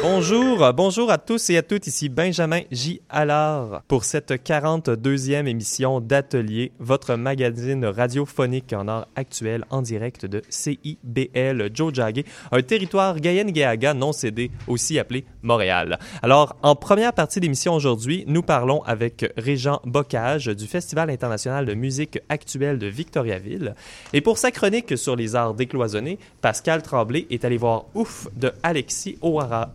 Bonjour, bonjour à tous et à toutes, ici Benjamin J. Allard pour cette 42e émission d'Atelier, votre magazine radiophonique en art actuel en direct de CIBL Joe un territoire Gayen-Gayaga non cédé, aussi appelé Montréal. Alors, en première partie d'émission aujourd'hui, nous parlons avec Régent Bocage du Festival international de musique actuelle de Victoriaville. Et pour sa chronique sur les arts décloisonnés, Pascal Tremblay est allé voir Ouf de Alexis O'Hara.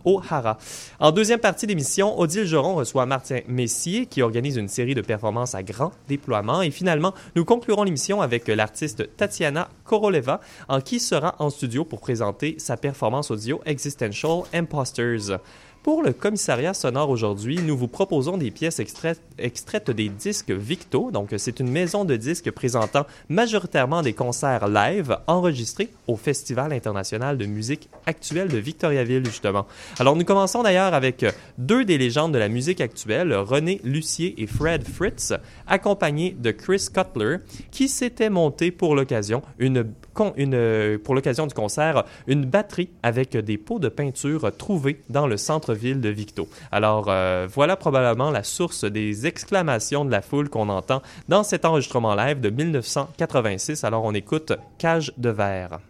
En deuxième partie d'émission, Odile Geron reçoit Martin Messier qui organise une série de performances à grand déploiement. Et finalement, nous conclurons l'émission avec l'artiste Tatiana Koroleva, en qui sera en studio pour présenter sa performance audio Existential Imposters. Pour le commissariat sonore aujourd'hui, nous vous proposons des pièces extraites, des disques Victo. Donc, c'est une maison de disques présentant majoritairement des concerts live enregistrés au Festival international de musique actuelle de Victoriaville, justement. Alors, nous commençons d'ailleurs avec deux des légendes de la musique actuelle, René Lucier et Fred Fritz, accompagnés de Chris Cutler, qui s'était monté pour l'occasion une, pour l'occasion du concert une batterie avec des pots de peinture trouvés dans le centre ville de Victo. Alors euh, voilà probablement la source des exclamations de la foule qu'on entend dans cet enregistrement live de 1986. Alors on écoute Cage de verre.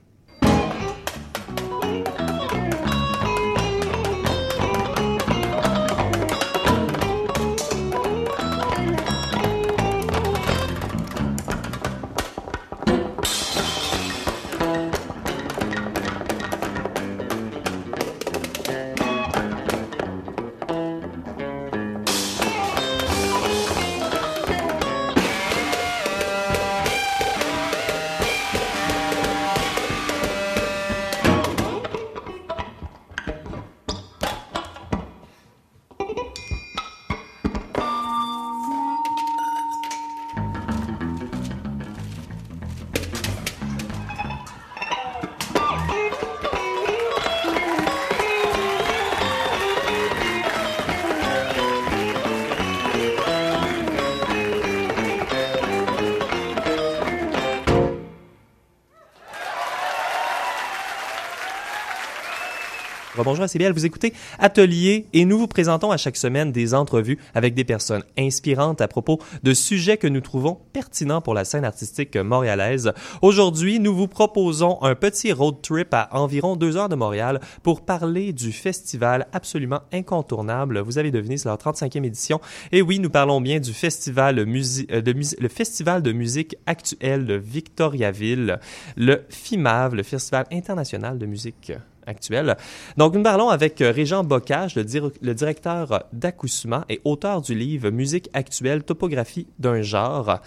Bonjour à CBL, vous écoutez Atelier et nous vous présentons à chaque semaine des entrevues avec des personnes inspirantes à propos de sujets que nous trouvons pertinents pour la scène artistique montréalaise. Aujourd'hui, nous vous proposons un petit road trip à environ deux heures de Montréal pour parler du festival absolument incontournable. Vous avez deviné, c'est leur 35e édition. Et oui, nous parlons bien du festival, de le festival de musique actuelle de Victoriaville, le FIMAV, le Festival international de musique actuelle. Donc, nous parlons avec euh, Régent Bocage, le, le directeur d'Acousma et auteur du livre Musique actuelle, topographie d'un genre.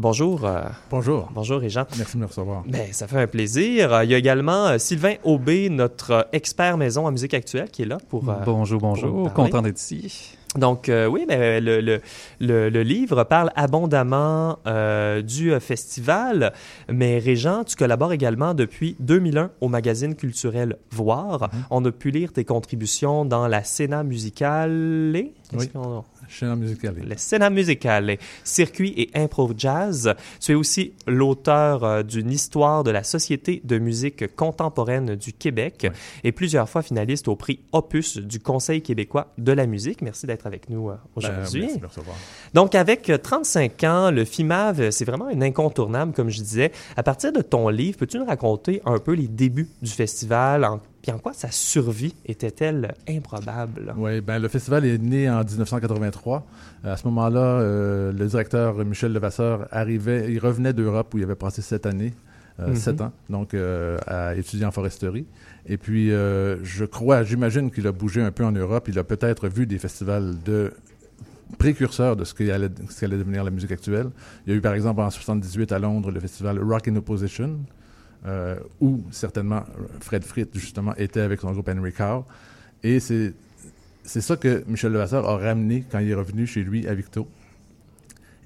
Bonjour. Euh, bonjour. Bonjour, Régent. Merci de me recevoir. Ben, ça fait un plaisir. Il y a également euh, Sylvain Aubé, notre expert maison en musique actuelle, qui est là pour. bonjour, bonjour. Content d'être ici. Donc euh, oui, mais le, le, le, livre parle abondamment euh, du euh, festival, mais Régent, tu collabores également depuis 2001 au magazine culturel Voir. Mm-hmm. On a pu lire tes contributions dans la Sénat musicale. Oui. Scéna musicale. Le Scéna musicale, circuit et improv jazz. Tu es aussi l'auteur euh, d'une histoire de la Société de musique contemporaine du Québec et plusieurs fois finaliste au prix Opus du Conseil québécois de la musique. Merci d'être avec nous euh, aujourd'hui. Ben, Donc, avec 35 ans, le FIMAV, c'est vraiment un incontournable, comme je disais. À partir de ton livre, peux-tu nous raconter un peu les débuts du festival, en puis en quoi sa survie était-elle improbable? Oui, ben le festival est né en 1983. À ce moment-là, euh, le directeur Michel Levasseur arrivait, il revenait d'Europe où il avait passé sept années. Euh, sept ans, donc euh, à étudier en foresterie. Et puis, je crois, j'imagine qu'il a bougé un peu en Europe. Il a peut-être vu des festivals de précurseurs de ce qui, allait, ce qui allait devenir la musique actuelle. Il y a eu, par exemple, en 78 à Londres, le festival Rock in Opposition, euh, où certainement Fred Fritz, justement, était avec son groupe Henry Carr. Et c'est, c'est ça que Michel Levasseur a ramené quand il est revenu chez lui à Victo.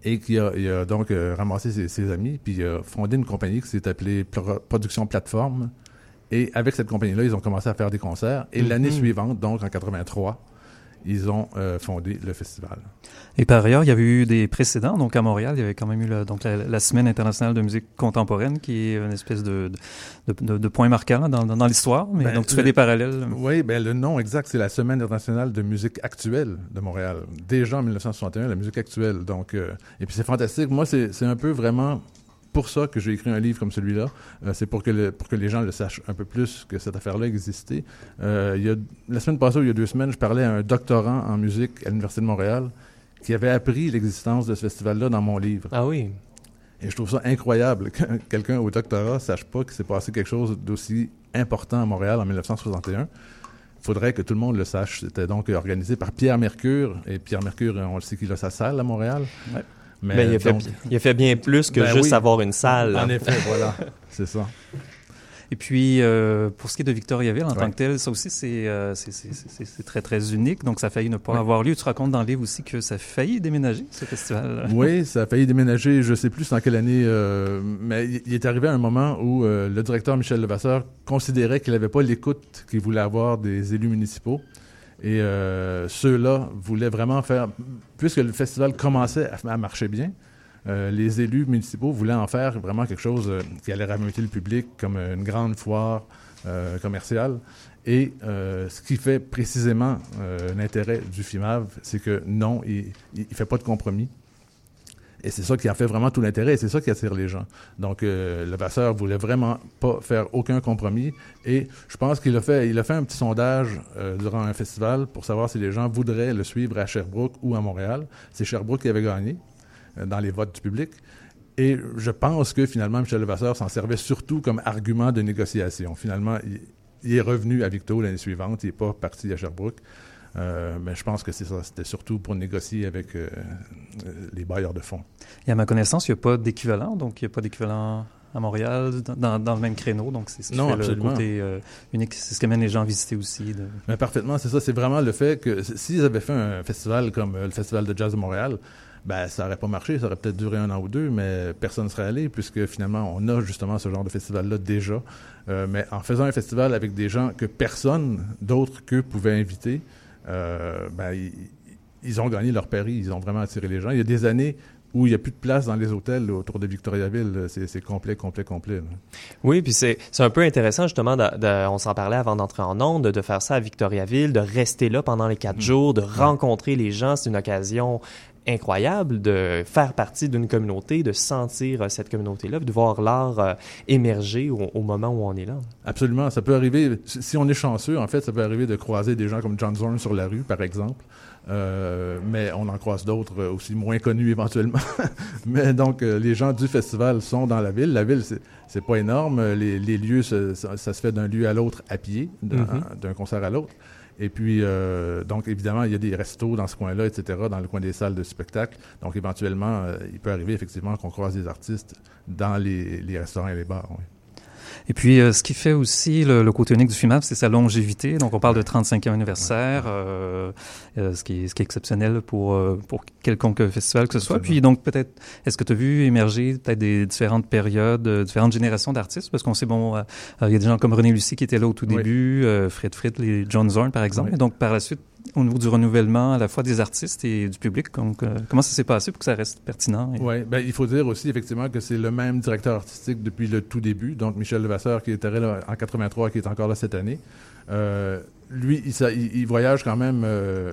Et qui a, il a donc euh, ramassé ses, amis, puis il a fondé une compagnie qui s'est appelée Production Plateforme. Et avec cette compagnie-là, ils ont commencé à faire des concerts. Et l'année mm-hmm. suivante, donc en 83, ils ont euh, fondé le festival. Et par ailleurs, il y avait eu des précédents. Donc à Montréal, il y avait quand même eu la, donc la, Semaine internationale de musique contemporaine, qui est une espèce de, de, de, point marquant dans, dans l'histoire. Mais ben, donc tu fais des parallèles. Oui, ben le nom exact, c'est la Semaine internationale de musique actuelle de Montréal. Déjà en 1961, la musique actuelle. Donc, euh, et puis c'est fantastique. Moi, c'est un peu vraiment pour ça que j'ai écrit un livre comme celui-là. Euh, c'est pour que, pour que les gens le sachent un peu plus que cette affaire-là existait. Euh, il y a, la semaine passée, ou il y a deux semaines, je parlais à un doctorant en musique à l'Université de Montréal qui avait appris l'existence de ce festival-là dans mon livre. Ah oui. Et je trouve ça incroyable que quelqu'un au doctorat ne sache pas qu'il s'est passé quelque chose d'aussi important à Montréal en 1961. Il faudrait que tout le monde le sache. C'était donc organisé par Pierre Mercure. Et Pierre Mercure, on le sait qu'il a sa salle à Montréal. Ouais. Mais, ben, il, a fait, il, a fait, bien plus que ben juste avoir une salle. En effet, voilà. C'est ça. Et puis, euh, pour ce qui est de Victoriaville en tant que tel, ça aussi, euh, c'est très, très unique. Donc, ça a failli ne pas avoir lieu. Tu racontes dans le livre aussi que ça a failli déménager, ce festival. Oui, ça a failli déménager, je ne sais plus dans quelle année, euh, mais il est arrivé un moment où le directeur Michel Levasseur considérait qu'il n'avait pas l'écoute qu'il voulait avoir des élus municipaux. Et euh, ceux-là voulaient vraiment faire, puisque le festival commençait à, marcher bien, euh, les élus municipaux voulaient en faire vraiment quelque chose euh, qui allait rameuter le public, comme une grande foire commerciale. Et ce qui fait précisément l'intérêt du FIMAV, c'est que non, il ne fait pas de compromis. Et c'est ça qui a fait vraiment tout l'intérêt c'est ça qui attire les gens. Donc, euh, le Vasseur voulait vraiment pas faire aucun compromis et je pense qu'il a fait, il a fait un petit sondage euh, durant un festival pour savoir si les gens voudraient le suivre à Sherbrooke ou à Montréal. C'est Sherbrooke qui avait gagné euh, dans les votes du public. Et je pense que finalement, Michel Levasseur s'en servait surtout comme argument de négociation. Finalement, il, il est revenu à Victo l'année suivante, il n'est pas parti à Sherbrooke. Euh, mais je pense que c'est ça. C'était surtout pour négocier avec euh, euh, les bailleurs de fonds. Et à ma connaissance, il n'y a pas d'équivalent. Donc, il n'y a pas d'équivalent à Montréal dans, le même créneau. Donc, c'est ce qui fait le côté unique. C'est ce qui amène les gens à visiter aussi. Mais parfaitement, c'est ça. C'est vraiment le fait que s'ils avaient fait un festival comme le Festival de jazz de Montréal, ben, ça n'aurait pas marché, ça aurait peut-être duré un an ou deux, mais personne ne serait allé, puisque finalement, on a justement ce genre de festival-là déjà. mais en faisant un festival avec des gens que personne d'autre qu'eux pouvait inviter, ben, ils, ont gagné leur pari, ils ont vraiment attiré les gens. Il y a des années où il n'y a plus de place dans les hôtels autour de Victoriaville. C'est complet, complet, complet. Oui, puis c'est un peu intéressant, justement, on s'en parlait avant d'entrer en onde, de, faire ça à Victoriaville, de rester là pendant les quatre mm. jours, de rencontrer les gens. C'est une occasion incroyable de faire partie d'une communauté, de sentir euh, cette communauté-là, de voir l'art euh, émerger au, moment où on est là. Absolument. Ça peut arriver, si on est chanceux, en fait, ça peut arriver de croiser des gens comme John Zorn sur la rue, par exemple. Euh, mais on en croise d'autres aussi moins connus éventuellement. mais donc, les gens du festival sont dans la ville. La ville, c'est pas énorme. Les, lieux, ça, se fait d'un lieu à l'autre à pied, d'un mm-hmm. concert à l'autre. Et puis, euh, donc, évidemment, il y a des restos dans ce coin-là, etc., dans le coin des salles de spectacle. Donc, éventuellement, euh, il peut arriver effectivement qu'on croise des artistes dans les, les restaurants et les bars. Oui. Et puis, euh, ce qui fait aussi le, côté unique du FIMAP, c'est sa longévité. Donc, on parle de 35e anniversaire, euh, euh, ce, qui est, ce qui est exceptionnel pour, euh, pour quelconque festival que ce soit. Puis, donc, peut-être, est-ce que tu as vu émerger peut-être des différentes périodes, différentes générations d'artistes? Parce qu'on sait, bon, il y a des gens comme René Lucie qui étaient là au tout début, Fred Fred, les John Zorn, par exemple. Et donc, par la suite, au niveau du renouvellement à la fois des artistes et du public? Euh, comment ça s'est passé pour que ça reste pertinent? Oui, ben, il faut dire aussi effectivement que c'est le même directeur artistique depuis le tout début, donc Michel Levasseur qui était là en 83 qui est encore là cette année. Euh, lui, il, voyage quand même euh,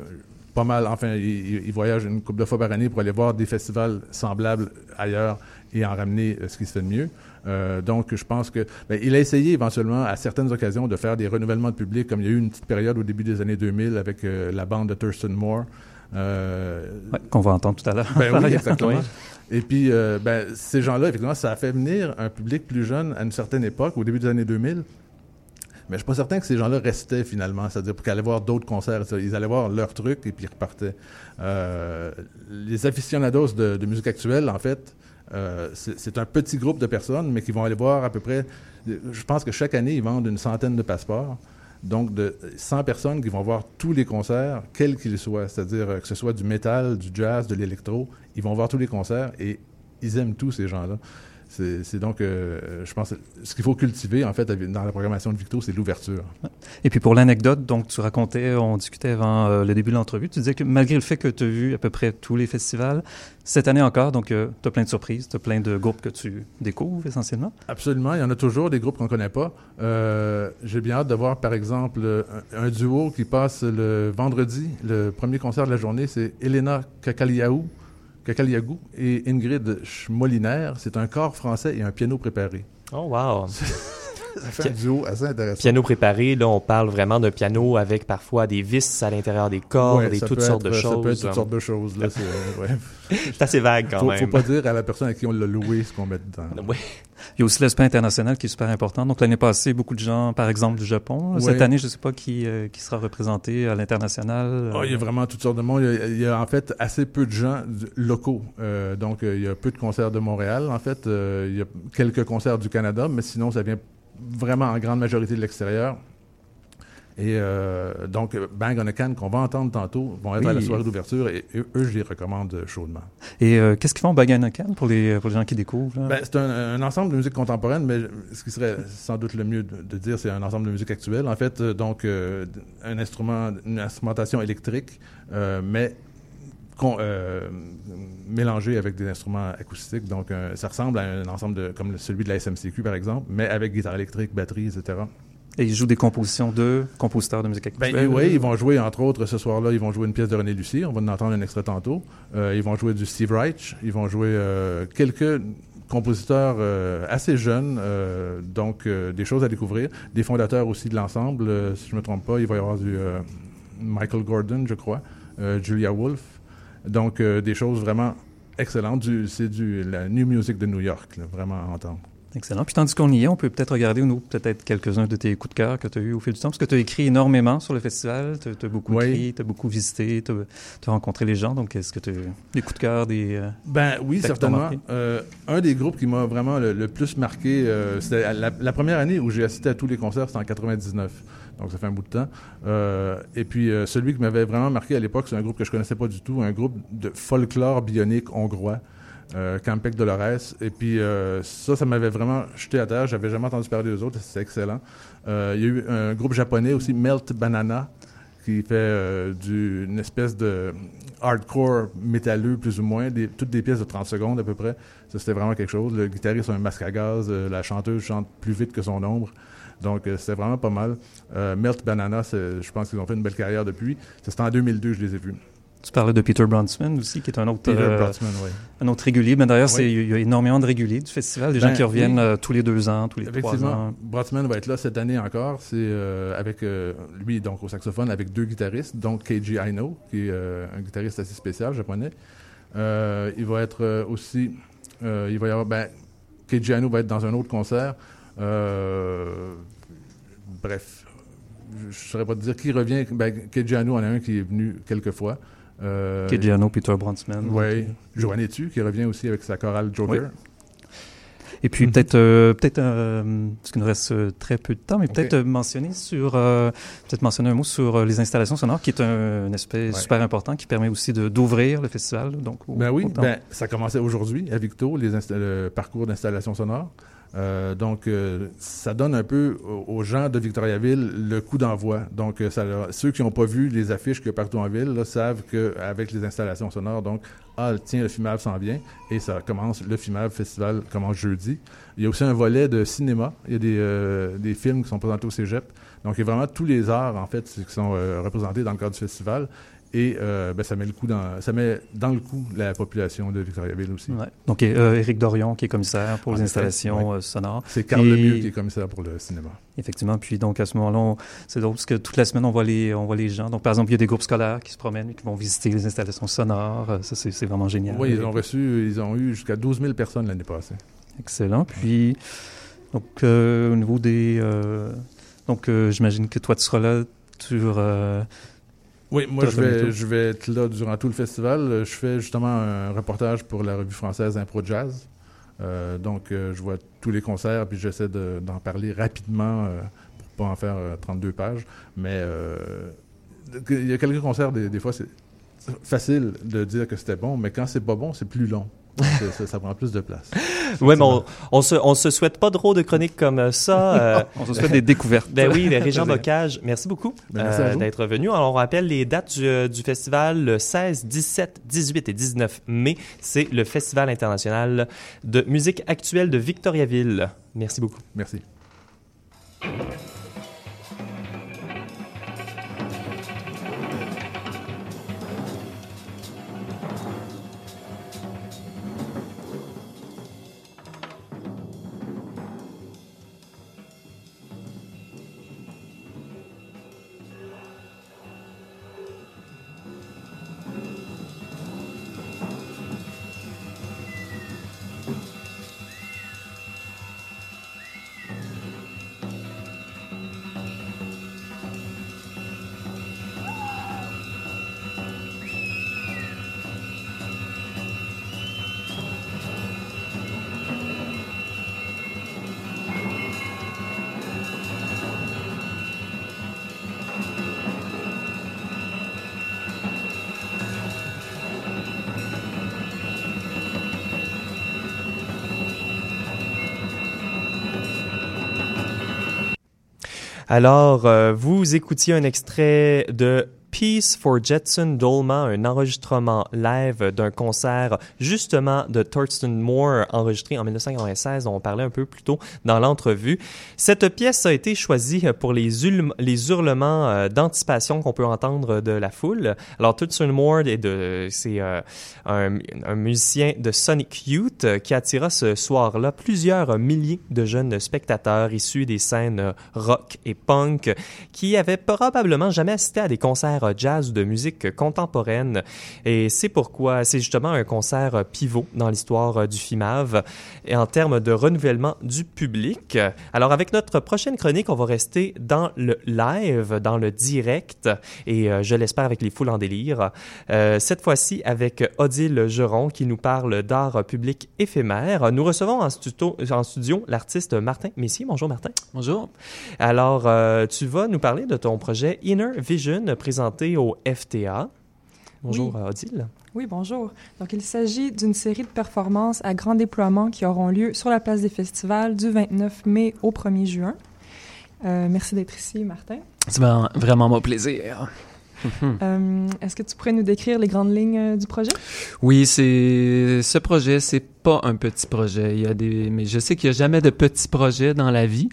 pas mal, enfin, il, voyage une couple de fois par année pour aller voir des festivals semblables ailleurs et en ramener ce qui se fait de mieux. Euh, donc, je pense que ben, il a essayé éventuellement à certaines occasions de faire des renouvellements de public, comme il y a eu une petite période au début des années 2000 avec euh, la bande de Thurston Moore. Euh, qu'on va entendre tout à l'heure. Ben oui, exactement. Et puis, ben, ces gens-là, effectivement, ça a fait venir un public plus jeune à une certaine époque, au début des années 2000. Mais je suis pas certain que ces gens-là restaient finalement, c'est-à-dire qu'ils allaient voir d'autres concerts. Ils allaient voir leur truc et puis ils repartaient. les aficionados de, de, musique actuelle, en fait, euh, c'est un petit groupe de personnes, mais qui vont aller voir à peu près. Je pense que chaque année, ils vendent une centaine de passeports. Donc, de 100 personnes qui vont voir tous les concerts, quels qu'ils soient, c'est-à-dire euh, que ce soit du métal, du jazz, de l'électro, ils vont voir tous les concerts et ils aiment tous ces gens-là. C'est donc, euh, je pense, ce qu'il faut cultiver, en fait, dans la programmation de Victo, c'est l'ouverture. Et puis pour l'anecdote, donc tu racontais, on discutait avant euh, le début de l'entrevue, tu disais que malgré le fait que tu as vu à peu près tous les festivals, cette année encore, donc euh, tu as plein de surprises, tu as plein de groupes que tu découvres essentiellement? Absolument, il y en a toujours des groupes qu'on ne connaît pas. J'ai bien hâte de voir, par exemple, un, duo qui passe le vendredi, le premier concert de la journée, c'est Elena Kakaliaou Kakaliagou et Ingrid Schmoliner. C'est un corps français et un piano préparé. Oh, wow! ça fait un duo assez intéressant. Piano préparé, là, on parle vraiment d'un piano avec parfois des vis à l'intérieur des cordes et toutes sortes de choses. Ça peut être toutes sortes de choses. Là, c'est assez vague quand faut, même. Faut pas dire à la personne à qui on l'a loué ce qu'on met dedans. Oui. Il y a aussi l'aspect international qui est super important. Donc l'année passée, beaucoup de gens, par exemple, du Japon. Cette année, je ne sais pas qui, euh, qui sera représenté à l'international. Oh, il y a vraiment toutes sortes de monde. Il y a, en fait assez peu de gens locaux. Euh, donc il y a peu de concerts de Montréal. En fait, euh, il y a quelques concerts du Canada, mais sinon ça vient vraiment en grande majorité de l'extérieur. Et euh, donc, Bang on a Can, qu'on va entendre tantôt, vont être à la soirée d'ouverture et eux, je les recommande chaudement. Et euh, qu'est-ce qu'ils font Bang on a Can pour les, pour les gens qui découvrent? Ben, c'est un, ensemble de musique contemporaine, mais ce qui serait sans doute le mieux de, dire, c'est un ensemble de musique actuelle. En fait, euh, donc, un instrument, une instrumentation électrique, mais mélangé avec des instruments acoustiques. Donc, ça ressemble à un ensemble de, comme celui de la SMCQ, par exemple, mais avec guitare électrique, batterie, etc. Et ils jouent des compositions de compositeurs de musique actuelle? Ben, oui, ils vont jouer, entre autres, ce soir-là, ils vont jouer une pièce de René Lucie. On va en entendre un extrait tantôt. Euh, ils vont jouer du Steve Reich. Ils vont jouer euh, quelques compositeurs euh, assez jeunes, donc des choses à découvrir. Des fondateurs aussi de l'ensemble, si je ne me trompe pas. Il va y avoir du Michael Gordon, je crois, Julia Wolf. Donc, des choses vraiment excellentes. C'est du la New Music de New York, vraiment à entendre. Excellent. Puis tandis qu'on y est, on peut peut-être regarder, nous, peut-être quelques-uns de tes coups de cœur que tu as eu au fil du temps, parce que tu as écrit énormément sur le festival, tu as, beaucoup écrit, tu as beaucoup visité, tu as, rencontré les gens, donc est-ce que tu as des coups de cœur, des... Euh, ben oui, certainement. Euh, un des groupes qui m'a vraiment le, plus marqué, euh, c'était la, première année où j'ai assisté à tous les concerts, c'était en 99 donc ça fait un bout de temps. et puis celui qui m'avait vraiment marqué à l'époque, c'est un groupe que je connaissais pas du tout, un groupe de folklore bionique hongrois euh, Campec Dolores. Et puis euh, ça, ça m'avait vraiment jeté à terre. J'avais jamais entendu parler des autres. C'est excellent. Euh, il y a eu un groupe japonais aussi, Melt Banana, qui fait euh, du, une espèce de hardcore métalleux, plus ou moins, toutes des pièces de 30 secondes à peu près. Ça, c'était vraiment quelque chose. Le guitariste a un masque à gaz. la chanteuse chante plus vite que son ombre. Donc, c'était vraiment pas mal. Melt Banana, je pense qu'ils ont fait une belle carrière depuis. C'était en 2002, je les ai vus. Tu parlais de Peter Bronsman aussi, qui est un autre, euh, oui. un autre régulier. Mais d'ailleurs, il y a énormément de réguliers du festival, des gens ben, qui reviennent euh, tous les deux ans, tous les trois ans. Bronsman va être là cette année encore. C'est euh, avec lui, donc au saxophone, avec deux guitaristes, donc Keiji Aino, qui est un guitariste assez spécial japonais. il va être aussi, il va y avoir, ben, Keiji Aino va être dans un autre concert. Bref, je ne saurais pas te dire qui revient. Ben, Keiji Aino en a un qui est venu quelques fois. Euh, Kejiano, Peter Bronsman. Oui. Joanne Etu, qui revient aussi avec sa chorale Joker. Et puis peut-être, euh, peut-être, euh, parce qu'il nous reste euh, très peu de temps, mais peut-être mentionner sur, peut-être mentionner un mot sur les installations sonores, qui est un, aspect super important, qui permet aussi de d'ouvrir le festival. Donc, ben oui, ben, ça commençait aujourd'hui à Victo, les le parcours d'installation sonore. Euh, donc, euh, ça donne un peu aux gens de Victoriaville le coup d'envoi. Donc, euh, ceux qui n'ont pas vu les affiches a partout en ville là, savent qu'avec les installations sonores, donc, ah, tiens, le FIMAV s'en vient. Et ça commence, le FIMAV Festival commence jeudi. Il y a aussi un volet de cinéma. Il y a des, des films qui sont présentés au cégep. Donc, il y a vraiment tous les arts, en fait, qui sont représentés dans le cadre du festival. Et euh, ben, ça met le coup dans ça met dans le coup la population de Victoriaville aussi. Donc euh, Éric Dorion qui est commissaire pour les installations euh, sonores. C'est Carl Lemieux qui est commissaire pour le cinéma. Effectivement. Puis donc à ce moment-là, c'est drôle parce que toute la semaine on voit les on voit les gens. Donc par exemple il y a des groupes scolaires qui se promènent et qui vont visiter les installations sonores. Ça c'est vraiment génial. Oui, ils ont reçu ils ont eu jusqu'à 12 000 personnes l'année passée. Excellent. Puis donc au niveau des donc j'imagine que toi tu seras là sur oui, moi, je vais, je vais être là durant tout le festival. Je fais justement un reportage pour la revue française Impro Jazz. Euh, donc, euh, je vois tous les concerts, puis j'essaie d'en parler rapidement euh, pour pas en faire 32 pages. Mais il y a quelques concerts, des, des fois, c'est facile de dire que c'était bon, mais quand c'est pas bon, c'est plus long. Ça, ça, prend plus de place. Oui, mais on, on, se, on se souhaite pas trop de chroniques comme ça. Euh, on se souhaite des découvertes. Ben oui, les Régent Bocage, merci beaucoup ben, euh, d'être venu. Alors, on rappelle les dates du, du, festival le 16, 17, 18 et 19 mai. C'est le Festival international de musique actuelle de Victoriaville. Merci beaucoup. Merci. Alors, euh, vous écoutiez un extrait de Peace for Jetson Dolma, un enregistrement live d'un concert justement de Thurston Moore enregistré en 1996 dont on parlait un peu plus tôt dans l'entrevue. Cette pièce a été choisie pour les, les hurlements euh, d'anticipation qu'on peut entendre de la foule. Alors Thurston Moore est de c'est euh, un, un, musicien de Sonic Youth euh, qui attira ce soir-là plusieurs milliers de jeunes spectateurs issus des scènes rock et punk qui avaient probablement jamais assisté à des concerts jazz ou de musique contemporaine. Et c'est pourquoi c'est justement un concert pivot dans l'histoire du FIMAV et en termes de renouvellement du public. Alors avec notre prochaine chronique, on va rester dans le live, dans le direct et euh, je l'espère avec les foules en délire. Euh, cette fois-ci avec Odile Geron qui nous parle d'art public éphémère. Nous recevons en studio, en studio l'artiste Martin Messier. Bonjour Martin. Bonjour. Alors euh, tu vas nous parler de ton projet Inner Vision présenté au FTA. Bonjour oui. Odile. Oui, bonjour. Donc, il s'agit d'une série de performances à grand déploiement qui auront lieu sur la place des festivals du 29 mai au 1er juin. Euh, merci d'être ici, Martin. C'est vraiment mon plaisir. Euh, Est-ce que tu pourrais nous décrire les grandes lignes euh, du projet? Oui, c'est ce projet, c'est pas un petit projet. Il y a des, mais je sais qu'il n'y a jamais de petits projets dans la vie,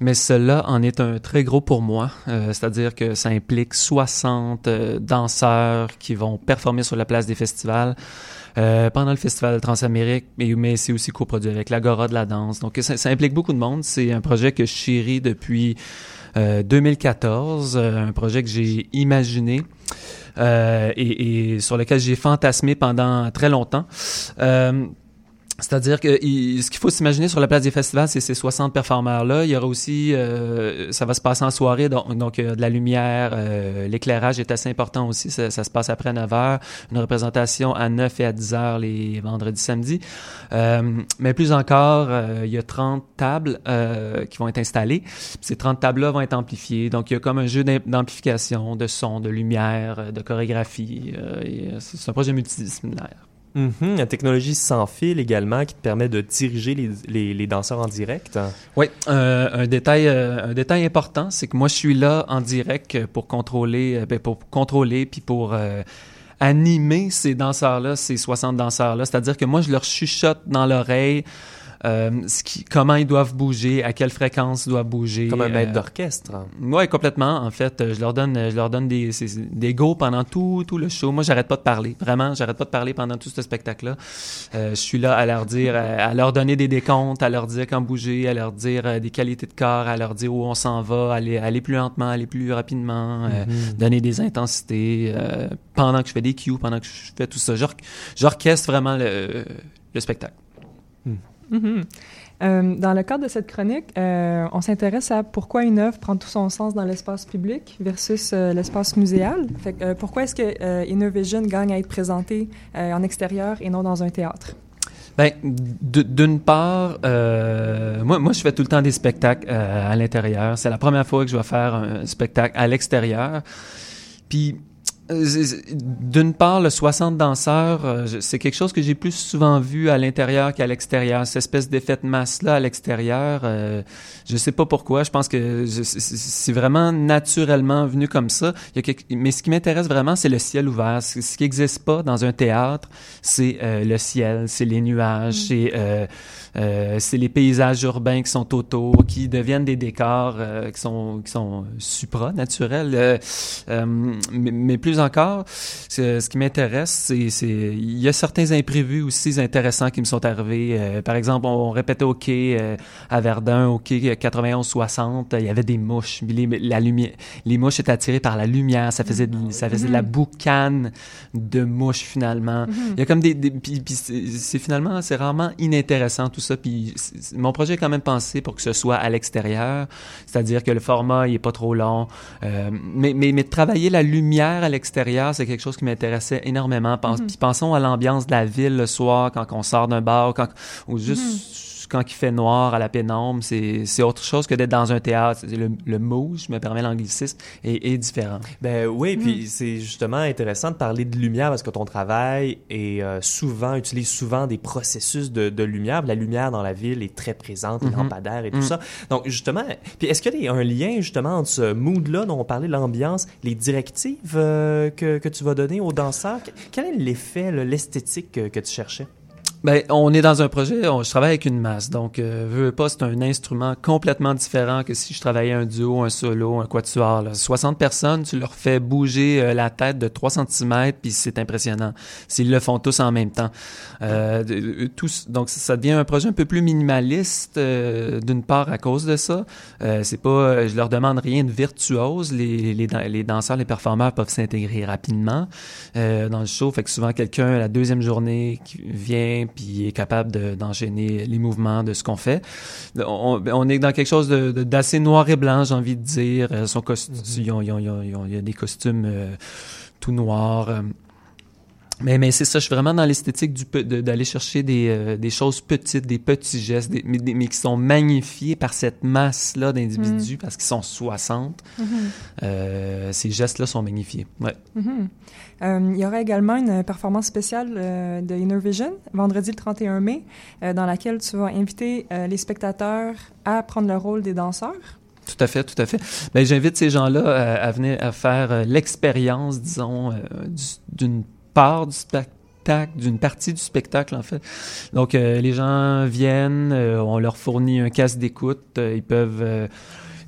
mais cela en est un très gros pour moi. Euh, C'est-à-dire que ça implique 60 euh, danseurs qui vont performer sur la place des festivals. Euh, pendant le festival Transamérique, mais, mais c'est aussi coproduit avec l'Agora de la danse. Donc ça, ça, implique beaucoup de monde. C'est un projet que je chéris depuis 2014, euh, un projet que j'ai imaginé. Euh, et, et, sur lequel j'ai fantasmé pendant très longtemps. Euh, c'est-à-dire que ce qu'il faut s'imaginer sur la place des festivals, c'est ces 60 performeurs-là. Il y aura aussi, euh, ça va se passer en soirée, donc, donc euh, de la lumière, euh, l'éclairage est assez important aussi. Ça, ça, se passe après 9 heures, une représentation à 9 et à 10 heures les vendredis, samedis. Euh, mais plus encore, il y a 30 tables qui vont être installées. Ces 30 tables-là vont être amplifiées. Donc il y a comme un jeu d'amplification, de son, de lumière, de chorégraphie. c'est un projet multidisciplinaire. Mm -hmm. La technologie sans fil également qui te permet de diriger les, les, les danseurs en direct. Oui, euh, un détail euh, un détail important, c'est que moi je suis là en direct pour contrôler ben, pour contrôler puis pour euh, animer ces danseurs là, ces 60 danseurs là, c'est-à-dire que moi je leur chuchote dans l'oreille euh, ce qui, comment ils doivent bouger, à quelle fréquence ils doivent bouger. Comme un maître euh, d'orchestre. Oui, complètement. En fait, je leur donne, je leur donne des, des go pendant tout, tout le show. Moi, j'arrête pas de parler. Vraiment, j'arrête pas de parler pendant tout ce spectacle-là. Euh, je suis là à leur dire, à, leur donner des décomptes, à leur dire quand bouger, à leur dire euh, des qualités de corps, à leur dire où on s'en va, aller, aller plus lentement, aller plus rapidement, mm -hmm. donner des intensités pendant que je fais des cues, pendant que je fais tout ça. J'orchestre vraiment le, le spectacle. Mm. -hmm. euh, dans le cadre de cette chronique, euh, on s'intéresse à pourquoi une œuvre prend tout son sens dans l'espace public versus euh, l'espace muséal. Pourquoi est-ce que Inner Vision gagne à être présenté en extérieur et non dans un théâtre? Ben, d'une part, moi, moi, je fais tout le temps des spectacles à l'intérieur. C'est la première fois que je vais faire un spectacle à l'extérieur. Puis, d'une part, le 60 danseurs, euh, c'est quelque chose que j'ai plus souvent vu à l'intérieur qu'à l'extérieur. Cette espèce d'effet de masse-là à l'extérieur, euh, je sais pas pourquoi. Je pense que c'est vraiment naturellement venu comme ça. Il y a Mais ce qui m'intéresse vraiment, c'est le ciel ouvert. Ce qui n'existe pas dans un théâtre, c'est le ciel, c'est les nuages, mm. c'est euh, c'est les paysages urbains qui sont autour, qui deviennent des décors euh, qui sont qui sont supranaturels. Euh, euh mais, mais, plus encore, ce qui m'intéresse, c'est c'est il y a certains imprévus aussi intéressants qui me sont arrivés. par exemple, on, répétait au quai à Verdun, au quai 91-60, il y avait des mouches. Les, la lumière, les mouches étaient attirées par la lumière. Ça faisait de, ça faisait de la boucane de mouches finalement. Mm-hmm. Il y a comme des, des puis, c'est finalement c'est rarement inintéressant tout ça. Puis mon projet est quand même pensé pour que ce soit à l'extérieur, c'est-à-dire que le format il est pas trop long. Euh, mais, mais, mais travailler la lumière à l'extérieur, c'est quelque chose qui m'intéressait énormément. Pense, mm-hmm. Puis pensons à l'ambiance de la ville le soir quand on sort d'un bar, quand ou juste mm-hmm quand il fait noir à la pénombre, c'est autre chose que d'être dans un théâtre. Le, le mot, je me permets l'anglicisme, est, est, différent. Ben oui, puis mm. c'est justement intéressant de parler de lumière parce que ton travail est euh, souvent utilise souvent des processus de, de, lumière. La lumière dans la ville est très présente, les mm-hmm. lampadaires et tout mm. ça. Donc justement, puis est-ce qu'il y a un lien justement entre ce mood-là dont on parlait, l'ambiance, les directives euh, que, que tu vas donner aux danseurs? Quel est l'effet, l'esthétique que, que tu cherchais? Ben, on est dans un projet, on, je travaille avec une masse, donc euh, veux pas, c'est un instrument complètement différent que si je travaillais un duo, un solo, un quatuor. Là. 60 personnes, tu leur fais bouger euh, la tête de 3 cm, puis c'est impressionnant. S'ils le font tous en même temps. Euh, euh tous, donc ça devient un projet un peu plus minimaliste, d'une part à cause de ça. c'est pas, je leur demande rien de virtuose. Les, les, les danseurs, les performeurs peuvent s'intégrer rapidement dans le show. Fait que souvent quelqu'un la deuxième journée qui vient puis est capable d'enchaîner les mouvements de ce qu'on fait. On, est dans quelque chose d'assez noir et blanc, j'ai envie de dire. Euh, son costume, il y a des costumes euh, tout noirs. Euh. Mais, mais c'est ça, je suis vraiment dans l'esthétique d'aller chercher des, des choses petites, des petits gestes, mais, qui sont magnifiés par cette masse-là d'individus, mm. parce qu'ils sont 60. Mm-hmm. ces gestes-là sont magnifiés. Ouais. Mm-hmm. Euh, il y aura également une performance spéciale euh, de Innervision, vendredi le 31 mai, euh, dans laquelle tu vas inviter les spectateurs à prendre le rôle des danseurs. Tout à fait, tout à fait. Ben, j'invite ces gens-là à, venir à faire l'expérience, disons, d'une part du spectacle d'une partie du spectacle en fait. Donc les gens viennent, on leur fournit un casque d'écoute, ils peuvent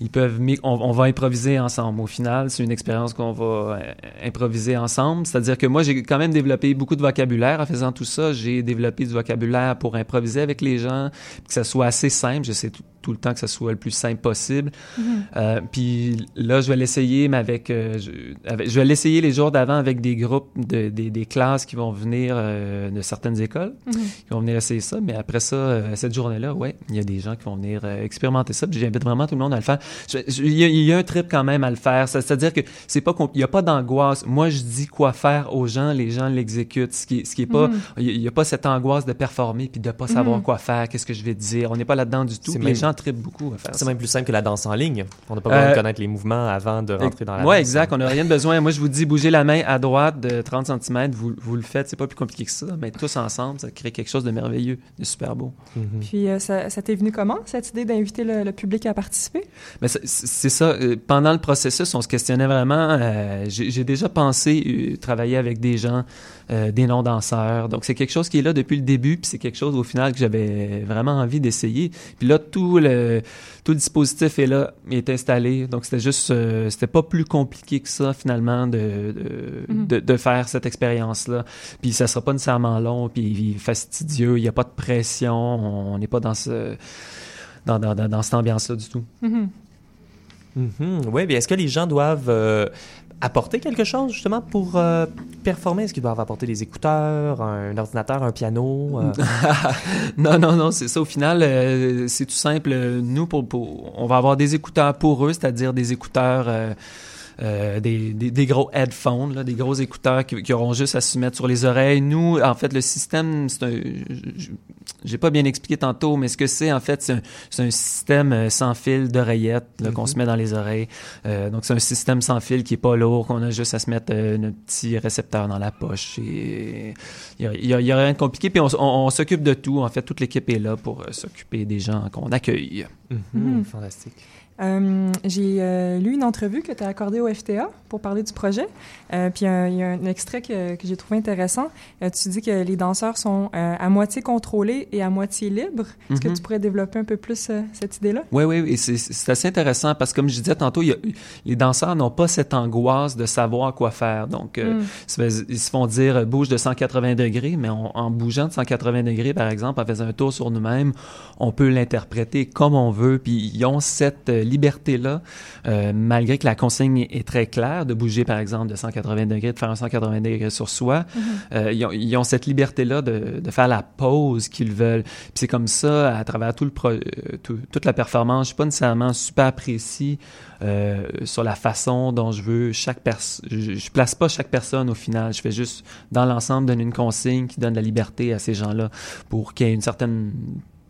ils peuvent, on, va improviser ensemble. Au final, c'est une expérience qu'on va euh, improviser ensemble. C'est-à-dire que moi, j'ai quand même développé beaucoup de vocabulaire en faisant tout ça. J'ai développé du vocabulaire pour improviser avec les gens, que ça soit assez simple. Je sais tout, tout le temps que ça soit le plus simple possible. Mm-hmm. euh, puis là, je vais l'essayer, mais avec, euh, je, je, vais l'essayer les jours d'avant avec des groupes, de, des, des classes qui vont venir euh, de certaines écoles, mm-hmm. qui vont venir essayer ça. Mais après ça, euh, cette journée-là, ouais, il y a des gens qui vont venir expérimenter ça. Puis j'invite vraiment tout le monde à le faire. Il y, y, a un trip quand même à le faire. C'est-à-dire que c'est pas il y a pas d'angoisse. Moi, je dis quoi faire aux gens, les gens l'exécutent. Ce qui, ce qui est pas, mm-hmm. il y, a pas cette angoisse de performer puis de pas savoir quoi faire, qu'est-ce que je vais dire. On n'est pas là-dedans du tout. Les gens beaucoup à faire C'est même plus simple que la danse en ligne. On n'a pas besoin de euh, connaître les mouvements avant de rentrer dans la ouais, exact. On n'a rien besoin. Moi, je vous dis, bougez la main à droite de 30 cm. Vous, vous le faites. C'est pas plus compliqué que ça. Mais tous ensemble, ça crée quelque chose de merveilleux, de super beau. Mhm. Puis, euh, ça, t'est venu comment, cette idée d'inviter le, public à participer? Mais c'est ça. Euh, pendant le processus, on se questionnait vraiment. J'ai déjà pensé travailler avec des gens euh, des non-danseurs. Donc, c'est quelque chose qui est là depuis le début, puis c'est quelque chose, au final, que j'avais vraiment envie d'essayer. Puis là, tout le, tout le dispositif est là, est installé. Donc, c'était juste, euh, c'était pas plus compliqué que ça, finalement, de, de, de, faire cette expérience-là. Puis ça sera pas nécessairement long, puis fastidieux, il n'y a pas de pression, on n'est pas dans ce... Dans, dans, dans, cette ambiance-là du tout. Mm Oui, bien est-ce que les gens doivent euh, apporter quelque chose justement pour euh, performer? Est-ce qu'ils doivent apporter des écouteurs, un ordinateur, un piano? Euh? non, non, non, c'est ça. Au final, euh, c'est tout simple. Nous, pour, on va avoir des écouteurs pour eux, c'est-à-dire des écouteurs euh, des, des, des, gros headphones, là, des gros écouteurs qui, qui, auront juste à se mettre sur les oreilles. Nous, en fait, le système, c'est un, j'ai pas bien expliqué tantôt, mais ce que c'est, en fait, c'est un, un, système euh, sans fil d'oreillettes -hmm. qu'on se met dans les oreilles. Euh, donc, c'est un système sans fil qui est pas lourd, qu'on a juste à se mettre euh, un petit récepteur dans la poche. Il y a, y, a, y a, rien de compliqué, puis on, on, on s'occupe de tout. En fait, toute l'équipe est là pour euh, s'occuper des gens qu'on accueille. Mm -hmm. Fantastique. Euh, j'ai euh, lu une entrevue que tu as accordée au FTA pour parler du projet. Euh, puis il y a un extrait que, que j'ai trouvé intéressant. Tu dis que les danseurs sont à moitié contrôlés et à moitié libres. Est-ce mm -hmm. que Mhm. tu pourrais développer un peu plus cette idée-là? Oui, oui, et c'est assez intéressant parce que comme je disais tantôt, il y a, les danseurs n'ont pas cette angoisse de savoir quoi faire. Donc, mm. ils se font dire bouge de 180 degrés, mais on, en bougeant de 180 degrés, par exemple, en faisant un tour sur nous-mêmes, on peut l'interpréter comme on veut. Puis ils ont cette liberté-là, euh, malgré que la consigne est très claire, de bouger, par exemple, de 180 degrés, de faire un 180 degrés sur soi. -hmm. euh, ils, ont, ils, ont, cette liberté-là de, de, faire la pause qu'ils veulent. Puis c'est comme ça, à travers tout le pro, tout, toute la performance, je suis pas nécessairement super précis euh, sur la façon dont je veux chaque personne. Je, je place pas chaque personne au final. Je fais juste, dans l'ensemble, donner une consigne qui donne la liberté à ces gens-là pour qu'il y ait une certaine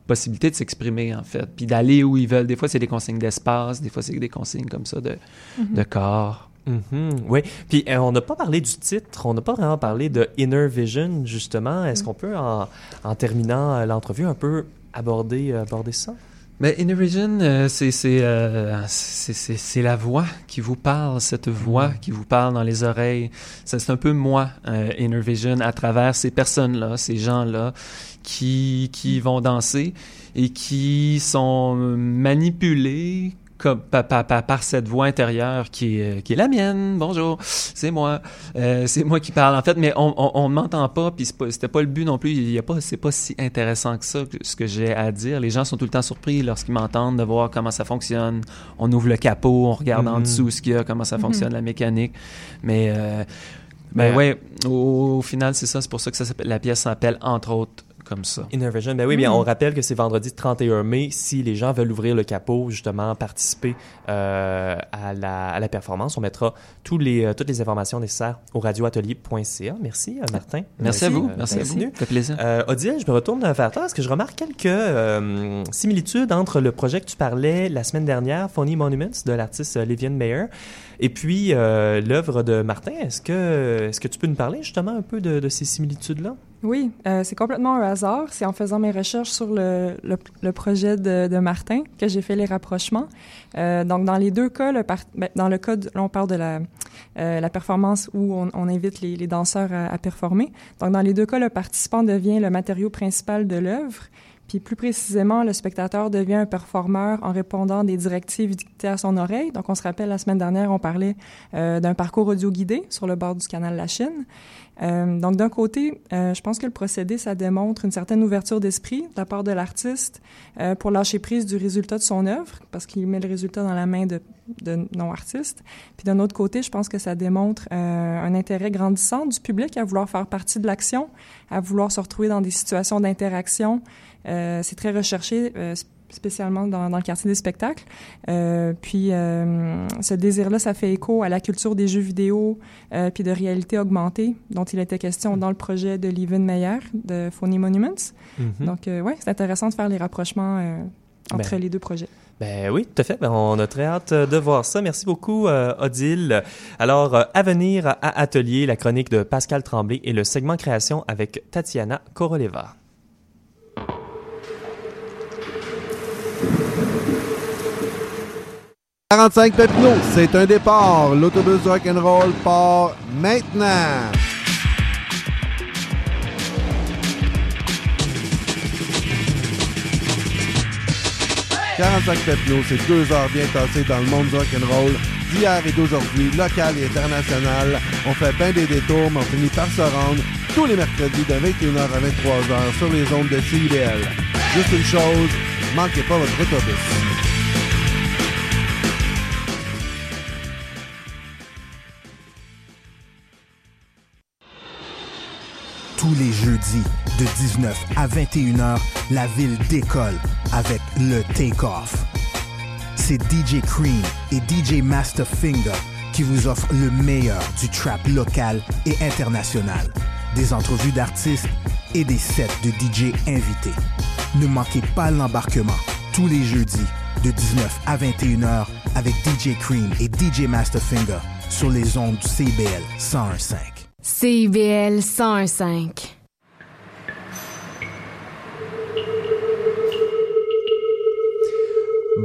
possibilité de s'exprimer en fait, puis d'aller où ils veulent. Des fois, c'est des consignes d'espace, des fois, c'est des consignes comme ça de, mm -hmm. de corps. Mm -hmm. Oui, puis euh, on n'a pas parlé du titre, on n'a pas vraiment parlé de Inner Vision, justement. Est-ce mm -hmm. qu'on peut, en, en terminant euh, l'entrevue, un peu aborder, euh, aborder ça? Mais Inner Vision, euh, c'est la voix qui vous parle, cette voix qui vous parle dans les oreilles. C'est un peu moi, euh, Inner Vision, à travers ces personnes-là, ces gens-là qui, qui vont danser et qui sont manipulés comme, par, par, par, cette voix intérieure qui est, qui est la mienne. Bonjour, c'est moi. Euh, c'est moi qui parle, en fait, mais on on, on m'entend pas, puis c'était pas, pas le but non plus. Il y a pas, c'est pas si intéressant que ça, ce que j'ai à dire. Les gens sont tout le temps surpris lorsqu'ils m'entendent de voir comment ça fonctionne. On ouvre le capot, on regarde mm -hmm. en dessous ce qu'il y a, comment ça fonctionne, mm -hmm. la mécanique. Mais, euh, ben ouais, au, au final, c'est ça. C'est pour ça que ça la pièce s'appelle, entre autres, comme ça. Inner Vision, ben oui, bien, on rappelle que c'est vendredi 31 mai. Si les gens veulent ouvrir le capot, justement, participer euh, à, la, à la performance, on mettra tous les, euh, toutes les informations nécessaires au radioatelier.ca. Merci, euh, Martin. Merci, Merci, à vous. Merci, Merci à vous. Ça fait plaisir. Odile, je me retourne vers toi parce que je remarque quelques similitudes entre le projet que tu parlais la semaine dernière, Phony Monuments, de l'artiste Livian Mayer, et puis l'œuvre de Martin? Est-ce que, est-ce que tu peux nous parler justement un peu de, de ces similitudes-là? Oui, euh, c'est complètement un hasard. C'est en faisant mes recherches sur le, le, le projet de, de, Martin que j'ai fait les rapprochements. Euh, donc, dans les deux cas, le par, ben, dans le cas, de, là, on parle de la, euh, la performance où on, on invite les, les danseurs à, à, performer. Donc, dans les deux cas, le participant devient le matériau principal de l'œuvre. Puis plus précisément, le spectateur devient un performeur en répondant des directives dictées à son oreille. Donc, on se rappelle, la semaine dernière, on parlait euh, d'un parcours audio guidé sur le bord du canal La Chine. Euh, donc, d'un côté, euh, je pense que le procédé, ça démontre une certaine ouverture d'esprit de la part de l'artiste euh, pour lâcher prise du résultat de son œuvre, parce qu'il met le résultat dans la main de, de non-artistes. Puis d'un autre côté, je pense que ça démontre un intérêt grandissant du public à vouloir faire partie de l'action, à vouloir se retrouver dans des situations d'interaction. C'est très recherché, spécialement dans, dans, le quartier des spectacles. Euh, puis euh, ce désir-là, ça fait écho à la culture des jeux vidéo euh, puis de réalité augmentée dont il était question dans le projet de Lieven Meyer de Phony Monuments. Mm -hmm. Donc ouais, c'est intéressant de faire les rapprochements entre ben. les deux projets. Ben oui, tout à fait. Ben, on a très hâte de voir ça. Merci beaucoup, euh, Odile. Alors, euh, à venir à Atelier, la chronique de Pascal Tremblay et le segment création avec Tatiana Koroleva. 45 Pepino, c'est un départ. L'autobus de rock'n'roll part maintenant. « 45 Pepino, c'est deux heures bien passées dans le monde du rock'n'roll, d'hier et d'aujourd'hui, local et international. On fait bien des détours, mais on finit par se rendre tous les mercredis de 21h à 23h sur les ondes de CIBL. Juste une chose, manquez pas votre autobus. Tous les jeudis de 19 à 21h, la ville décolle avec le Take-Off. C'est DJ Cream et DJ Master Finger qui vous offre le meilleur du trap local et international. Des entrevues d'artistes et des sets de DJ invités. Ne manquez pas l'embarquement tous les jeudis de 19 à 21h avec DJ Cream et DJ Masterfinger sur les ondes CBL 101.5. CIBL 101.5.